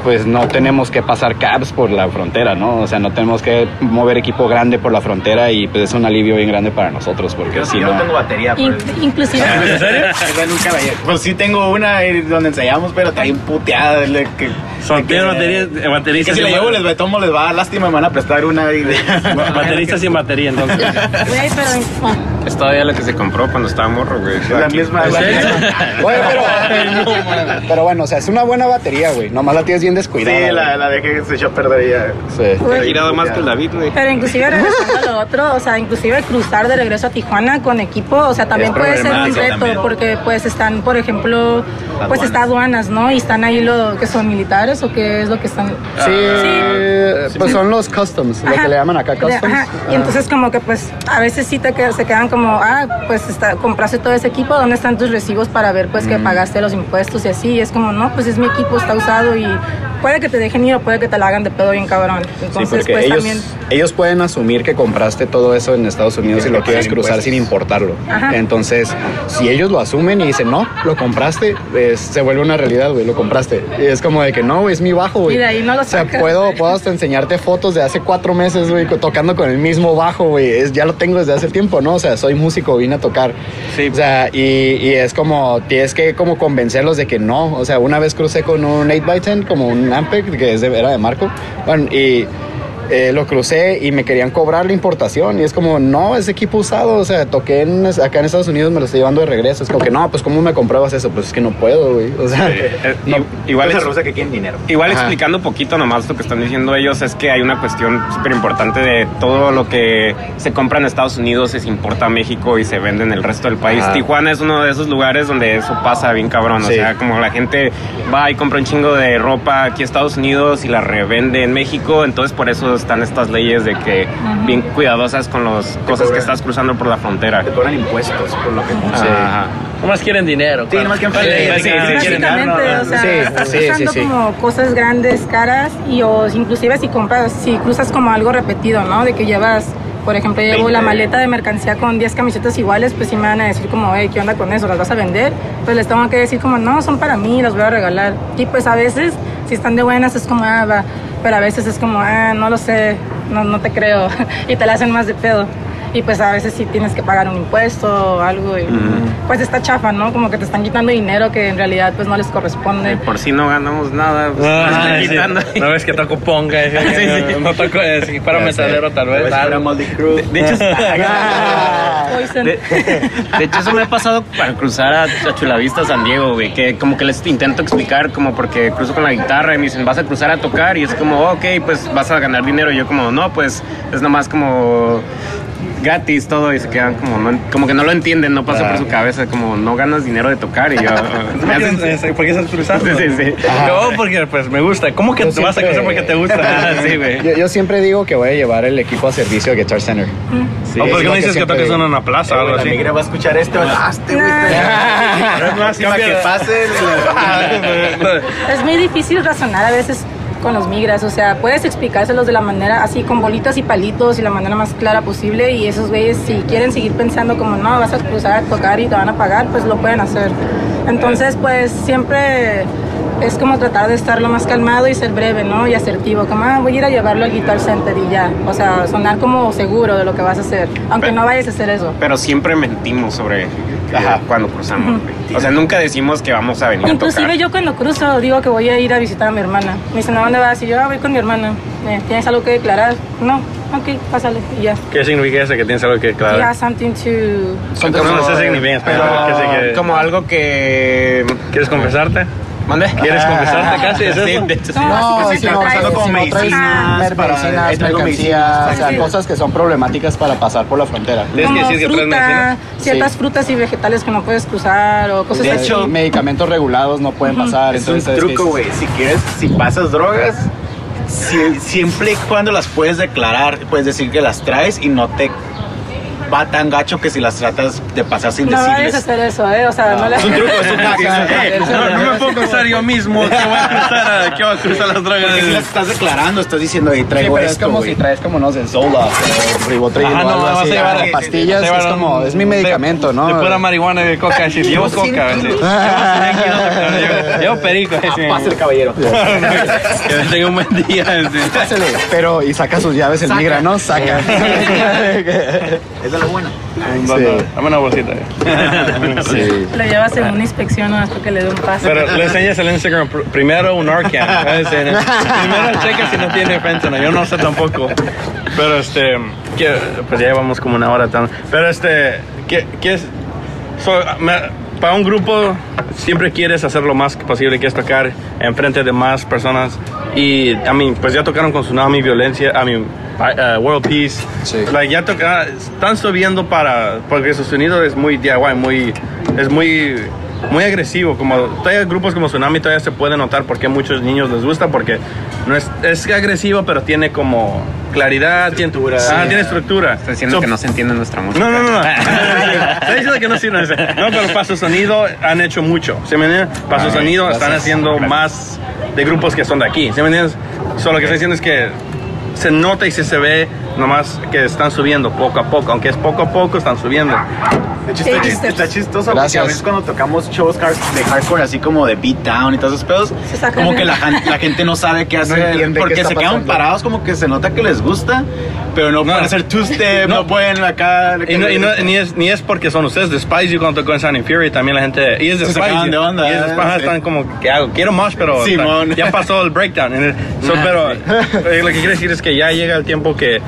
pues no tenemos que pasar cabs por la frontera, ¿no? O sea, no tenemos que mover equipo grande por la frontera y pues es un alivio bien grande para nosotros porque Yo, si yo no... no tengo batería. In- Pues. inclusive, ¿En serio? Pues sí tengo una eh, donde ensayamos, pero está bien puteada. le- Que, Son de que- baterías, que si la sin llevo les tomo les va lástima, me van a prestar una. Y Bateristas sin batería, entonces. güey, pero ah, Es todavía la que se compró cuando estaba morro, güey. La misma. Oye, pero, pero bueno, o sea, es una buena batería, güey. Nomás la tienes bien descuidada. Sí, la, la dejé que se echó a perder ya. Sí. He girado más que el David, güey. Pero inclusive regresando a lo otro, o sea, inclusive cruzar de regreso a Tijuana con equipo, o sea, también Es puede ser un reto, también. porque pues están, por ejemplo, pues está aduanas, ¿no? Y están ahí lo que son militares o qué es lo que están. Sí, Sí. pues son los customs, lo que le llaman acá customs. ajá. Y Ah. entonces como que pues a veces sí te qued- se quedan como, ah, pues está, compraste todo ese equipo, ¿dónde están tus recibos para ver pues que Mm. pagaste los impuestos y así? Y es como, no, pues es mi equipo, está usado y puede que te dejen ir o puede que te la hagan de pedo bien cabrón. Sí, Entonces porque pues ellos, también... ellos pueden asumir que compraste todo eso en Estados Unidos y lo quieres cruzar sin importarlo. Ajá. Entonces, si ellos lo asumen y dicen, no, lo compraste, es- se vuelve una realidad, güey, lo compraste. Y es como de que no, güey, es mi bajo, güey. Y de ahí no lo O sea, sacas. puedo, puedo hasta enseñarte fotos de hace cuatro meses, güey, tocando con el mismo bajo, güey. Es- Ya lo tengo desde hace tiempo, ¿no? O sea, soy músico, vine a tocar. Sí. O sea, y, y es como, tienes que como convencerlos de que no. O sea, una vez crucé con un 8x10, como un Ampeg, que es era de Marco. Bueno, y eh, lo crucé y me querían cobrar la importación. Y es como, no, es equipo usado. O sea, toqué en- acá en Estados Unidos, me lo estoy llevando de regreso. Es como que, no, pues, ¿cómo me compruebas eso? Pues es que no puedo, güey. O sea, Eh, no. igual es, rusa que quieren dinero. Igual Ajá. explicando un poquito nomás lo que están diciendo ellos, es que hay una cuestión súper importante de todo lo que se compra en Estados Unidos se importa a México y se vende en el resto del país. Ajá. Tijuana es uno de esos lugares donde eso pasa bien cabrón. Sí. O sea, como la gente va y compra un chingo de ropa aquí a Estados Unidos y la revende en México, entonces por eso están estas leyes de que bien cuidadosas con las cosas que cobran. estás cruzando por la frontera. Te cobran impuestos por lo que Sí. Ajá. Nomás quieren dinero. Sí, nomás quieren Sí, feria. sí, sí, quieren Básicamente, ganar, o sea, Sí, estás sí, sí, como cosas grandes, caras, y o inclusive si compras, si cruzas como algo repetido, ¿no? De que llevas, por ejemplo, llevo 20. la maleta de mercancía con 10 camisetas iguales, pues sí me van a decir como, hey, ¿qué onda con eso? ¿Las vas a vender? Pues les tengo que decir como, no, son para mí, las voy a regalar. Y pues a veces, si están de buenas, es como, ah, va. Pero a veces es como, ah, no lo sé, no, no te creo. y te la hacen más de pedo. Y pues a veces sí tienes que pagar un impuesto o algo. Y pues está chafa, ¿no? Como que te están quitando dinero que en realidad pues no les corresponde. De por si no ganamos nada, pues, nos Ah, están sí. quitando. No ves que toco ponga. Sí, sí. No toco, eh, si fuera Ya metalero tal vez. Algo. Moldy Crew. De hecho. De, de hecho, eso me ha pasado para cruzar a, a Chulavista, San Diego, güey. Que como que les intento explicar, como porque cruzo con la guitarra y me dicen, vas a cruzar a tocar. Y es como, ok, pues vas a ganar dinero. Y yo, como, no, pues es nomás como gratis todo. Y se quedan como, no, como que no lo entienden, no pasa Ah. por su cabeza, como no ganas dinero de tocar. Y yo, me hacen- ¿Por qué estás cruzando? Sí, sí, sí. No, porque pues me gusta. ¿Cómo que Yo te vas a cruzar porque te gusta? Ah, sí, güey. Yo, yo siempre digo que voy a llevar el equipo a servicio a Guitar Center. Sí, ¿O por qué no dices que toques digo. en una plaza o algo La así? migra va a escuchar esto. Ah, este güey. Es más, Para que cambia- pase. Es muy difícil razonar a veces con los migras, o sea, puedes explicárselos de la manera así con bolitas y palitos y la manera más clara posible y esos güeyes si quieren seguir pensando como no, vas a cruzar a tocar y te van a pagar, pues lo pueden hacer. Entonces, pues siempre es como tratar de estar lo más calmado y ser breve, ¿no? Y asertivo, como, ah, voy a ir a llevarlo al Guitar Center y ya. O sea, sonar como seguro de lo que vas a hacer, aunque no vayas a hacer eso. Pero siempre mentimos sobre Ajá. cuando cruzamos. güey. O sea, nunca decimos que vamos a venir a Inclusive tocar. yo cuando cruzo digo que voy a ir a visitar a mi hermana. Me dicen, ¿a dónde vas? Y yo, ah, voy con mi hermana. Eh, ¿Tienes algo que declarar? No. Ok, pásale. Y ya. ¿Qué significa eso? Que tienes algo que claro. have something to... Son como, no sé si significa en español, Pero que- como algo que... ¿Quieres confesarte? ¿Mande? ¿Quieres confesarte casi? ¿Es Sí, de hecho, sí. No, No, sí, si sí, no, traes- traes- como si no traes medicinas para- medicinas, traigo mercancías, medicinas. o sea, Sí. cosas que son problemáticas para pasar por la frontera. Como decir que fruta, ciertas Sí. frutas y vegetales que no puedes cruzar o cosas De así. hecho, medicamentos regulados no pueden pasar. Es un entonces, truco, ¿qué güey. Si quieres, si pasas drogas, si- siempre y cuando las puedes declarar, puedes decir que las traes y no te va tan gacho que si las tratas de pasar sin No vayas a decirles. hacer eso, ¿eh? O sea, no, le... Es un truco, es un truco. Eh, no, no me puedo cruzar yo mismo. Que voy a cruzar, a- que voy a cruzar las drogas. Porque si las estás declarando, estás diciendo, ahí Sí, traigo pero es esto, como güey. si traes como, no sé, Zoloft o Ribotril Ajá, o no, algo a así. llevar- ah, pastillas, a es como, es mi medicamento, ¿no? De pura marihuana y de coca. Si llevo coca, a veces. Llevo- perico. sí. Pase el caballero. Que tenga un buen día. sí. Pásale, Pero, y saca sus llaves el migra, ¿no? Saca. Lo bueno. Sí. Dame una bolsita. sí. Lo llevas en una inspección o hasta que le dé un pase. Pero le enseñas el Instagram pr- primero un. ¿sabes? Primero checa si no tiene fentanyl. Yo no sé tampoco. Pero este, que- pues ya llevamos como una hora tan. Pero este, ¿qué, qué es? So, me- para un grupo siempre quieres hacer lo más posible, que es tocar enfrente de más personas. Y a mí, pues ya tocaron con Tsunami, Violencia, a mí, uh, World Peace. Sí. Like, ya toca- están subiendo para, porque su sonido es muy DIY, muy, es muy, muy agresivo. Como todavía grupos como Tsunami todavía se puede notar porque a muchos niños les gusta, porque no es, es agresivo, pero tiene como claridad, tiene, ah, tiene estructura. Está diciendo So, que no se entiende nuestra música. no, no, no. no. Está diciendo que no sirve. No, pero para su sonido han hecho mucho. ¿Se me? Para su Ah, sonido gracias. están haciendo más de grupos que son de aquí. ¿Se me entiendes? Solo lo que estoy diciendo es que se nota y se, se ve nomás que están subiendo poco a poco. Aunque es poco a poco, están subiendo. De hecho, Sí, está, está chistoso porque Gracias. a veces cuando tocamos shows de hardcore así como de beatdown y todos esos pedos, Se como de- que la, la gente no sabe qué hacer qué porque está se quedan pasando. parados como que se nota que les gusta, pero no, No. pueden hacer two-step, no, No. pueden acá... Y, no- y no- ni, es, ni es porque son ustedes. Despise You cuando tocó en Sun and Fury también la gente. Y es Se Despise sacaban You. de onda, Y es ¿eh? Despise, Sí. están como que hago. Quiero más, pero Simón. ya pasó el breakdown. So, Ah, pero eh, lo que quiero decir es que ya llega el tiempo que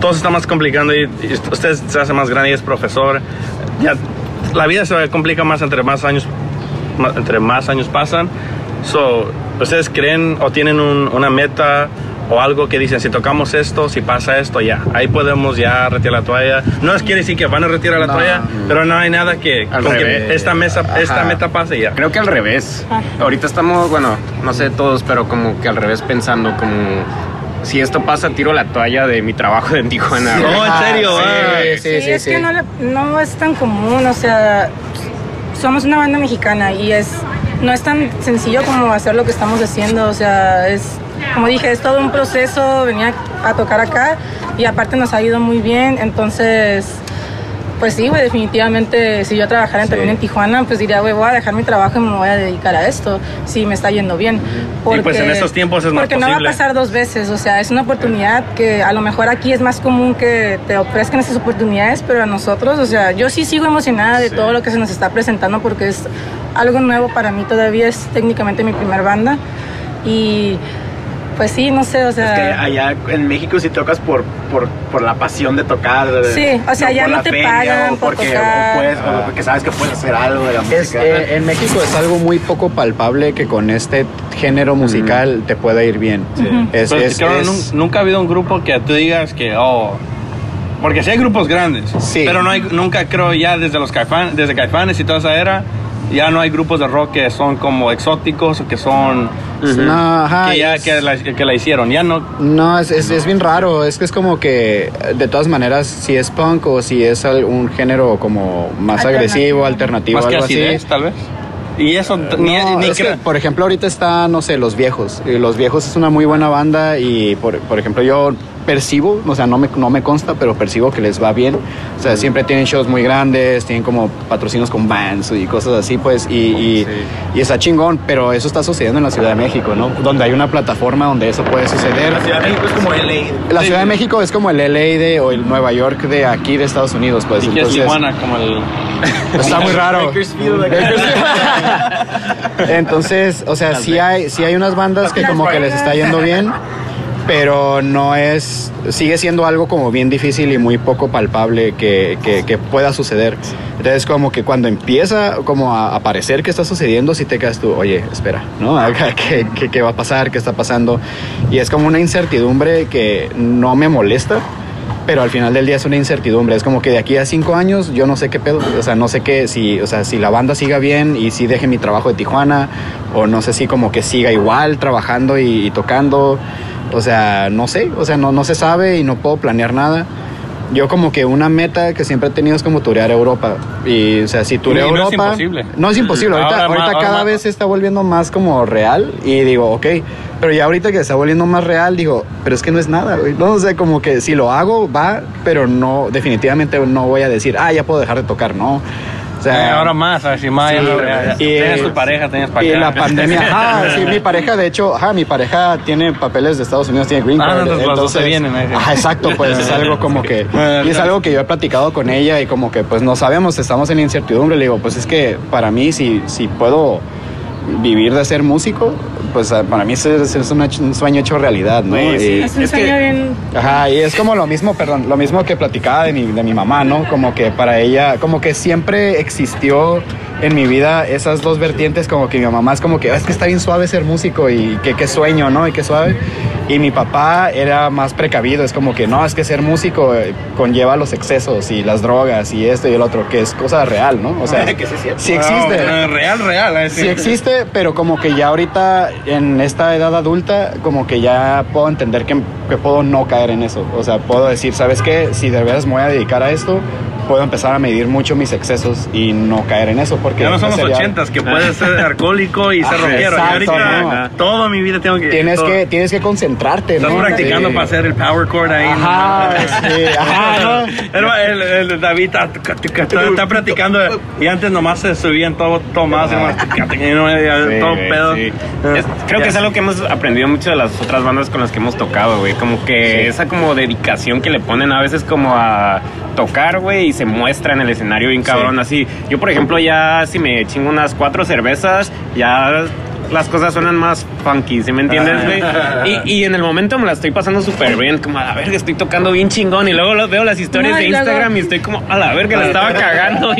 todo se está más complicando y, y usted se hace más grande y es profesor. Ya, la vida se complica más entre más años, ma- entre más años pasan. So, ¿Ustedes creen o tienen un- una meta o algo que dicen, si tocamos esto, si pasa esto, ya, ahí podemos ya retirar la toalla? No es quiere decir que van a retirar la No. toalla, pero no hay nada que, Al con que revés. esta, mesa, esta meta pase ya. Creo que al revés. Ah. Ahorita estamos, bueno, no sé todos, pero como que al revés pensando como si esto pasa tiro la toalla de mi trabajo en Tijuana. Sí. Oh, ¿en serio? Sí, Ah. sí, Sí, sí, es sí. que no, no es tan común, o sea, somos una banda mexicana y es no es tan sencillo como hacer lo que estamos haciendo, o sea, es como dije, es todo un proceso, venir a, a tocar acá y aparte nos ha ido muy bien, entonces pues sí, güey, definitivamente si yo trabajara también en Tijuana, pues diría, güey, voy a dejar mi trabajo y me voy a dedicar a esto, si me está yendo bien. Porque, pues, en estos tiempos es más Porque no va a posible. pasar dos veces, o sea, es una oportunidad que a lo mejor aquí es más común que te ofrezcan esas oportunidades, pero a nosotros, o sea, yo sí sigo emocionada de todo lo que se nos está presentando porque es algo nuevo para mí todavía, es técnicamente mi primer banda y pues sí, no sé, o Es que sea... allá en México si tocas por, por, por la pasión de tocar. de- Sí, o sea, ya por no te feria, pagan o por porque, tocar. o puedes- o porque sabes que puedes hacer algo de la Es, música. eh, en México es algo muy poco palpable que con este género musical te pueda ir bien. Es, Pero, es- cabrón, es- nun- nunca ha habido un grupo que tú digas que, oh, porque sí hay grupos grandes, Sí. pero no hay, nunca creo ya desde los Caifanes, desde Caifanes y toda esa era, ya no hay grupos de rock que son como exóticos o que son, No, ajá, que ya es- que la, que la hicieron, ya no, No, es, es, es bien raro. Es que es como que, de todas maneras, si es punk o si es un género como más Alternativo. agresivo, alternativo, más que algo acidez, así. tal vez. Y eso No, ni, ni es que, por ejemplo, ahorita está, no sé, Los Viejos. Los Viejos es una muy buena banda y, por, por ejemplo, yo percibo, o sea, no me, no me consta, pero percibo que les va bien. O sea, siempre tienen shows muy grandes, tienen como patrocinos con bands y cosas así, pues, y, y, y está chingón, pero eso está sucediendo en la Ciudad de México, ¿no? Donde hay una plataforma donde eso puede suceder. la Ciudad de México es como LA. La Ciudad de México es como el LA de, o el Nueva York de aquí de Estados Unidos, pues. y es Tijuana como el... Está muy raro. Entonces, o sea, sí hay, sí hay unas bandas que como que les está yendo bien, pero no es, sigue siendo algo como bien difícil y muy poco palpable que, que- que pueda suceder. Entonces, como que cuando empieza como a aparecer que está sucediendo, sí te quedas tú, oye, espera, ¿no? ¿Qué, qué, qué va a pasar? ¿Qué está pasando? Y es como una incertidumbre que no me molesta, pero al final del día es una incertidumbre. Es como que de aquí a cinco años yo no sé qué pedo. O sea, no sé qué, si, o sea, si la banda siga bien y si deje mi trabajo de Tijuana, o no sé si como que siga igual trabajando y, y tocando. O sea, no sé, o sea, no, no se sabe y no puedo planear nada. yo como que una meta que siempre he tenido es como turear Europa. Y, o sea, si tureo Y no es Europa... imposible. No es imposible. Ahorita, ahorita cada vez se está volviendo más como real. Y digo, ok. Pero ya ahorita que se está volviendo más real, digo, pero es que no es nada, güey. No sé, como que si lo hago, va, pero no, definitivamente no voy a decir, ah, ya puedo dejar de tocar, no. O sea, Eh, ahora más, a ver si más. Sí, Y- tienes tu pareja, tienes para y la pandemia, ah, sí, mi pareja, de hecho, ajá, mi pareja tiene papeles de Estados Unidos, tiene green Ah, card. entonces se vienen, eh. Ajá, exacto, pues es algo como que, y es algo que yo he platicado con ella y como que pues no sabemos, estamos en incertidumbre. Le digo, pues es que para mí, si, si puedo vivir de ser músico, pues ah, para mí es, es un, sueño hecho realidad, ¿no? Sí. Y- Es un Es que- sueño bien... Ajá, y es como lo mismo, perdón, lo mismo que platicaba de mi, de mi mamá, ¿no? Como que para ella, como que siempre existió en mi vida esas dos vertientes, como que mi mamá es como que, "Ah, es que está bien suave ser músico y que qué sueño, ¿no? Y qué suave. Y mi papá era más precavido, es como que, no, es que ser músico eh, conlleva los excesos y las drogas y esto y el otro, que es cosa real, ¿no? O sea, Que sí sí existe. No, real, real. Sí existe, pero como que ya ahorita en esta edad adulta, como que ya puedo entender que, que puedo no caer en eso. O sea, puedo decir, ¿sabes qué? Si de veras me voy a dedicar a esto, puedo empezar a medir mucho mis excesos y no caer en eso. Porque Ya no son los sería- ochentas que puedes ser alcohólico y ser Ajá, rockero. Y exacto, ahorita ¿no? toda mi vida tengo que... Tienes todo- que, tienes que concentrarte, Estás ¿no? practicando Sí. para hacer el power chord ahí. Ajá, sí, ajá, ¿no? El, el- el David está, está- está practicando y antes nomás se subían todo, todo más, no, todo pedo. sí. Ah, Es- creo que es algo que hemos aprendido mucho de las otras bandas con las que hemos tocado, güey. Como que esa como dedicación que le ponen a veces como a tocar, güey, y se muestra en el escenario bien cabrón. Así, yo por ejemplo ya si me chingo unas cuatro cervezas, ya las cosas suenan más funky, ¿sí me entiendes, güey? Y, y en el momento me la estoy pasando súper bien, como a la verga, estoy tocando bien chingón. Y luego veo las historias No, de y luego- Instagram y estoy como, a la verga, la estaba cagando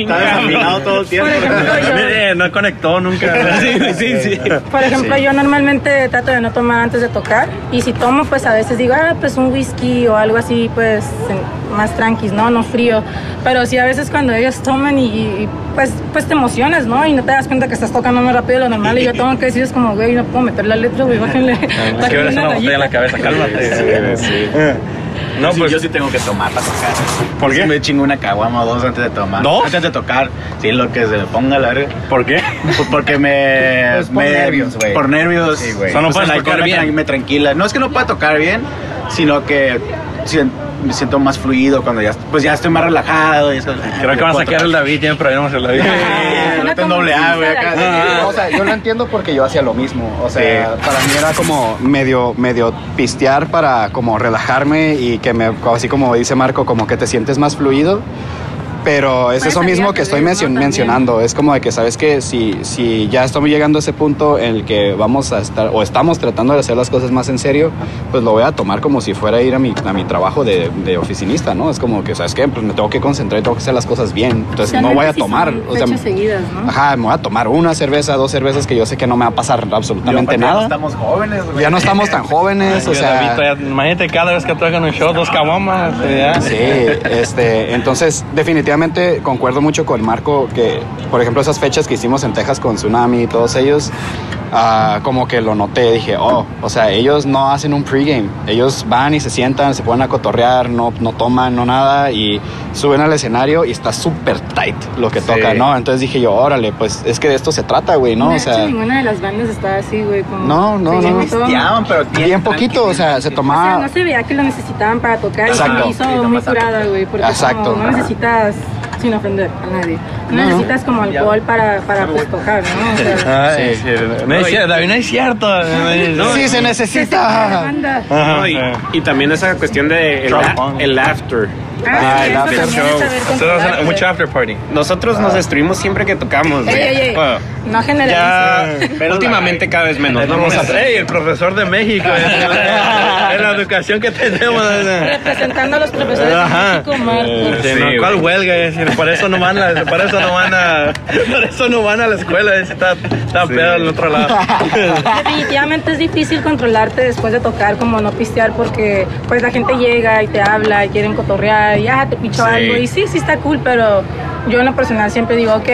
todo el tiempo. Ejemplo. Eh, no conectó nunca. Sí, sí, sí. Por ejemplo, yo normalmente trato de no tomar antes de tocar y si tomo, pues a veces digo, ah, pues un whisky o algo así, pues más tranquis, ¿no? No frío. Pero sí a veces cuando ellos toman y, y, pues, pues te emocionas, ¿no? Y no te das cuenta que estás tocando más rápido de lo normal y yo tengo que decir, es como, güey, no puedo meter la letra, güey, bájenle. Es que bájenle eres una botella en la rayita". cabeza, cálmate. No, Sí, pues yo sí tengo que tomar para tocar. ¿Por qué? Sí me chingo una caguama o dos antes de tomar. ¿Dos? Antes de tocar. Sí, lo que se me ponga la verga. ¿por qué? Pues porque me. Pues por me- nervios, güey. Por nervios. Sí, güey. O sea, no Pues tocar me, bien. tran- me tranquila. No es que no pueda tocar bien, sino que me siento más fluido cuando ya, pues ya estoy más relajado. Y es como, Creo que van a sacar el David, tiene problemas el David. En doble A, güey, acá. sincera. O sea, yo lo entiendo porque yo hacía lo mismo. O sea, para mí era como medio, medio pistear para como relajarme y que me, así como dice Marco, como que te sientes más fluido. Pero es eso mismo que estoy mencionando. Es como de que, ¿sabes que Si, si ya estamos llegando a ese punto en el que vamos a estar, o estamos tratando de hacer las cosas más en serio, pues lo voy a tomar como si fuera a ir a mi, a mi trabajo de, de oficinista, ¿no? Es como que, ¿sabes qué? Pues me tengo que concentrar y tengo que hacer las cosas bien. Entonces no voy a tomar. O sea, seguidas, ¿no? Ajá, me voy a tomar una cerveza, dos cervezas que yo sé que no me va a pasar absolutamente Ya no nada. estamos jóvenes, güey. Ya no estamos tan jóvenes, o Yo, David, sea. imagínate cada vez que tocan un show, dos caguamas. Sí, este, entonces definitivamente concuerdo mucho con Marco que, por ejemplo, esas fechas que hicimos en Texas con Tsunami y todos ellos, ah, como que lo noté, dije, oh, o sea, ellos no hacen un pregame, ellos van y se sientan, se ponen a cotorrear, no, no toman, no nada, y suben al escenario y está súper tight lo que Sí. tocan, ¿no? Entonces dije yo, órale, pues es que de esto se trata, güey, ¿no? de O sea, ninguna de las bandas estaba así, güey. como No, no, no. todo. Pero bien poquito, o sea, se O sea, tomaba... no se veía que lo necesitaban para tocar y se Exacto. me hizo Sí, muy curada, güey. Porque Exacto. como, no necesitas, sin ofender a nadie, no, necesitas como alcohol para, para pues, tocar, ¿no? O sea, Ay, Sí. sí. No es cierto, David, no es cierto. No, sí, se necesita. y, sí. y también esa cuestión de el after. Ah, sí, after show. es Nosotros mucho after party. Nosotros nos destruimos siempre que tocamos. Ey, ey, ey. Bueno, No generalices. ya Pero últimamente cada vez menos. ¿no? Vamos a Ey, el profesor de México. en la educación que tenemos. Representando a los profesores Ajá. de México, Marcos. Sí, Sí, no, ¿Cuál huelga? Es por eso no van a, por eso no van a, por eso no van a la escuela. es- Está, está pedo al otro lado. Definitivamente es difícil controlarte después de tocar, como no pistear, porque pues la gente llega y te habla y quieren cotorrear y ya te picho Sí. algo. Y sí, sí está cool, pero yo en lo personal siempre digo, ok,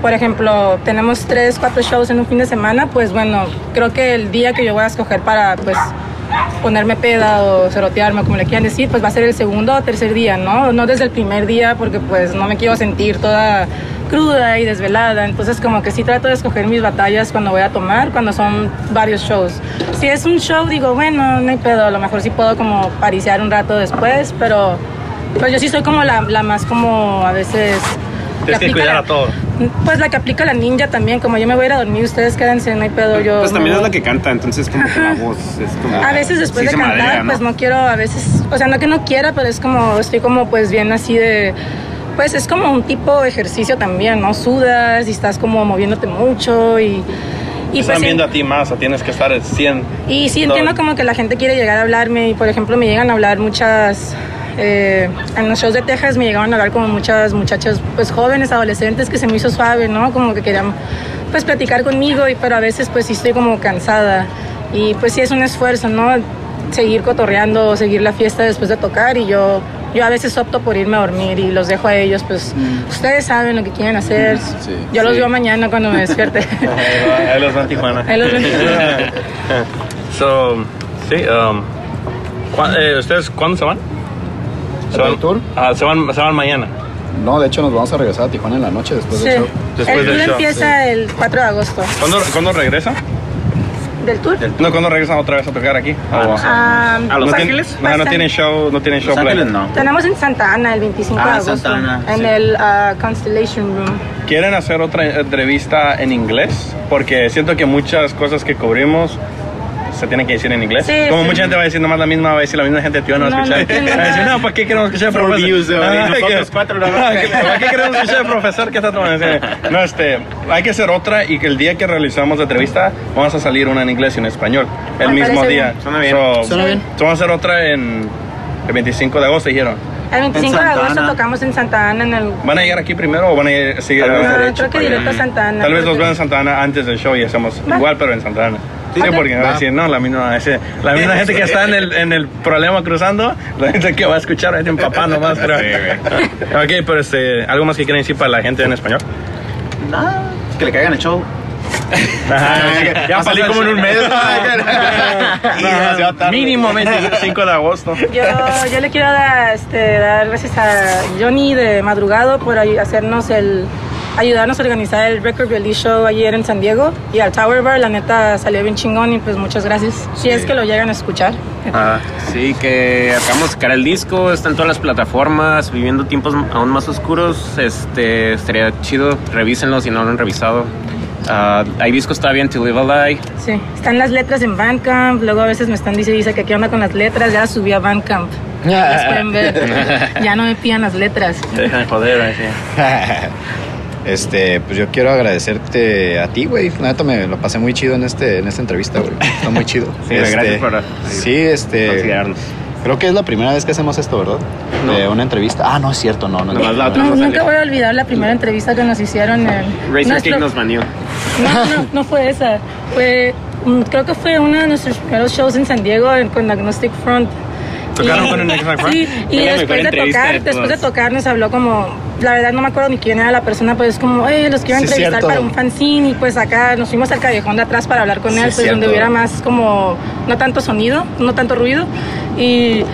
por ejemplo, tenemos tres, cuatro shows en un fin de semana, pues bueno, creo que el día que yo voy a escoger para pues ponerme peda o cerotearme, como le quieran decir, pues va a ser el segundo o tercer día, ¿no? No desde el primer día porque pues no me quiero sentir toda cruda y desvelada, entonces como que sí trato de escoger mis batallas cuando voy a tomar, cuando son varios shows. Si es un show, digo, bueno, no hay pedo, a lo mejor sí puedo como parisear un rato después, pero pues yo sí soy como la, la más como a veces... Tienes que aplica cuidar la- a todo. Pues la que aplica la ninja también, como yo me voy a ir a dormir, ustedes quédense, no hay pedo, yo... Pues también me es voy. la que canta, entonces como que la voz es como... A veces después sí de cantar, madrea, ¿no? pues no quiero, a veces, o sea, no que no quiera, pero es como, estoy como pues bien así de, pues es como un tipo de ejercicio también, ¿no? Sudas y estás como moviéndote mucho y... Y Están pues, viendo a ti más, o tienes que estar al 100. y sí entiendo como que la gente quiere llegar a hablarme y por ejemplo me llegan a hablar muchas eh, en los shows de Texas me llegaban a hablar como muchas muchachas pues jóvenes adolescentes que se me hizo suave no como que querían pues platicar conmigo y pero a veces pues sí estoy como cansada. Y pues sí es un esfuerzo no seguir cotorreando seguir la fiesta después de tocar y yo yo a veces opto por irme a dormir y los dejo a ellos pues ustedes saben lo que quieren hacer. Sí, yo los veo mañana cuando me despierte. Ahí los van Tijuana. Ahí los ven. so, sí, um, ¿cuá- eh, ¿ustedes cuándo se van? Se ¿El van, tour? Ah, se van, se van mañana. No, de hecho nos vamos a regresar a Tijuana en la noche después Sí. del show. Después el del tour show, empieza el 4 de agosto. ¿Cuándo, ¿cuándo regresan? ¿Del tour? No, ¿cuándo regresan otra vez a tocar aquí? Ah. Ah, ¿A Los no tiene- Ángeles? No, no tienen show, no tienen show Los Ángeles no. Tenemos en Santa Ana el 25 Ah, de agosto. Santa Ana, en sí. el ah, Constellation Room. ¿Quieren hacer otra entrevista en inglés? Porque siento que muchas cosas que cubrimos se tienen que decir en inglés. Sí, Como sí. mucha gente va a decir nomás la misma, va a decir la misma gente, tío, no va a No, no escuchar. entiendo va a decir, no, ¿para qué queremos escuchar al profesor? views, ¿no? Ah, Y nosotros que- cuatro, ¿no? Ah, ¿Para qué queremos escuchar al profesor que está tomando? No, este, hay que hacer otra y que el día que realizamos la entrevista vamos a salir una en inglés y una en español. El Me mismo día. bien. Suena bien. So, Suena bien. so vamos a hacer otra en el 25 de agosto, dijeron. El 25 de agosto Ana. tocamos en Santa Ana en el... ¿Van a llegar aquí primero o van a ir, seguir Tal vez Ah, derecho creo que directo a. Santa Ana. Tal vez nos vean en Santa Ana antes del show y hacemos Va. igual, pero en Santa Ana. Sí, Ok. porque va a Va. decir, no, la misma, ese- la misma gente que está en el, en el problema cruzando, la gente que va a escuchar es un papá nomás. Pero... ok, pero este, ¿algo más que quieren decir para la gente en español? Nada, que le caigan el show. ya Va a salir pasó como en un mes. Tarde. Mínimo 25 de agosto. Yo, yo le quiero dar, este, dar gracias a Johnny de Madrugado por hacernos el ayudarnos a organizar el Record Release Show ayer en San Diego y al Tower Bar, la neta salió bien chingón y pues muchas gracias. Si es que lo llegan a escuchar. Ah, Sí, que acabamos de sacar el disco, está en todas las plataformas, viviendo tiempos aún más oscuros. Este, estaría chido, revísenlo si no lo han revisado. Ah, hay discos todavía en To Live a Lie. Sí, están las letras en Bandcamp, luego a veces me están dice dice que qué onda con las letras, ya las subí a Bandcamp. Las pueden ver. Ya no me pidan las letras. dejan joder, así. Este, pues yo quiero agradecerte a ti, güey. La neta me lo pasé muy chido en este en esta entrevista, güey. Está muy chido. Sí, Este, gracias por Sí, este considerarnos. Creo que es la primera vez que hacemos esto, ¿verdad? No. De una entrevista. Ah, no es cierto, no, no. Nomás la otra. No, no nunca voy a olvidar la primera entrevista que nos hicieron en Razor nuestro- King nos baneó. No, no, no fue esa. Fue, mm, creo que fue uno de nuestros primeros shows en San Diego con Agnostic Front. ¿Tocaron Y- con Front? Sí, y después de tocar, de después de todas. tocar nos habló como, la verdad no me acuerdo ni quién era la persona, pero es como, oye, los quiero Sí, entrevistar cierto. para un fanzine y pues acá nos fuimos al callejón de atrás para hablar con Sí, él, pues cierto. donde hubiera más como, no tanto sonido, no tanto ruido y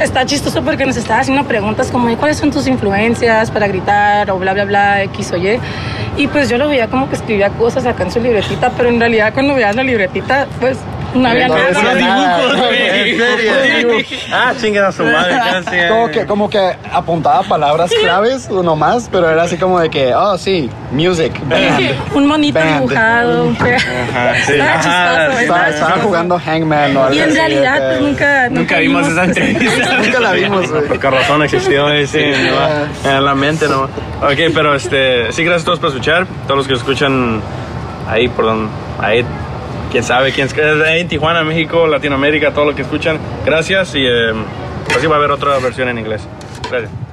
está chistoso porque nos estaba haciendo preguntas como "¿Y cuáles son tus influencias para gritar o bla bla bla X o Y y pues yo lo veía como que escribía cosas acá en su libretita pero en realidad cuando veía la libretita pues no había No nada Unos dibujos, güey. ¿En serio? Ah, chingas a su madre. Como que, como que apuntaba palabras claves o nomás, pero era así como de que, oh sí, music, band. un monito Band. dibujado Ajá, sí. estaba chistoso. Estaba, jugando Hangman o algo y en realidad pues nunca Nunca vimos esa entrevista. Nunca la vimos, güey. Por razón existió sí, ¿no? en la mente, ¿no? Ok, pero este, sí, gracias a todos por escuchar. Todos los que escuchan ahí, por donde, ahí, quién sabe, quién ahí en Tijuana, México, Latinoamérica, todo lo que escuchan. Gracias y eh, pues sí va a haber otra versión en inglés. Gracias.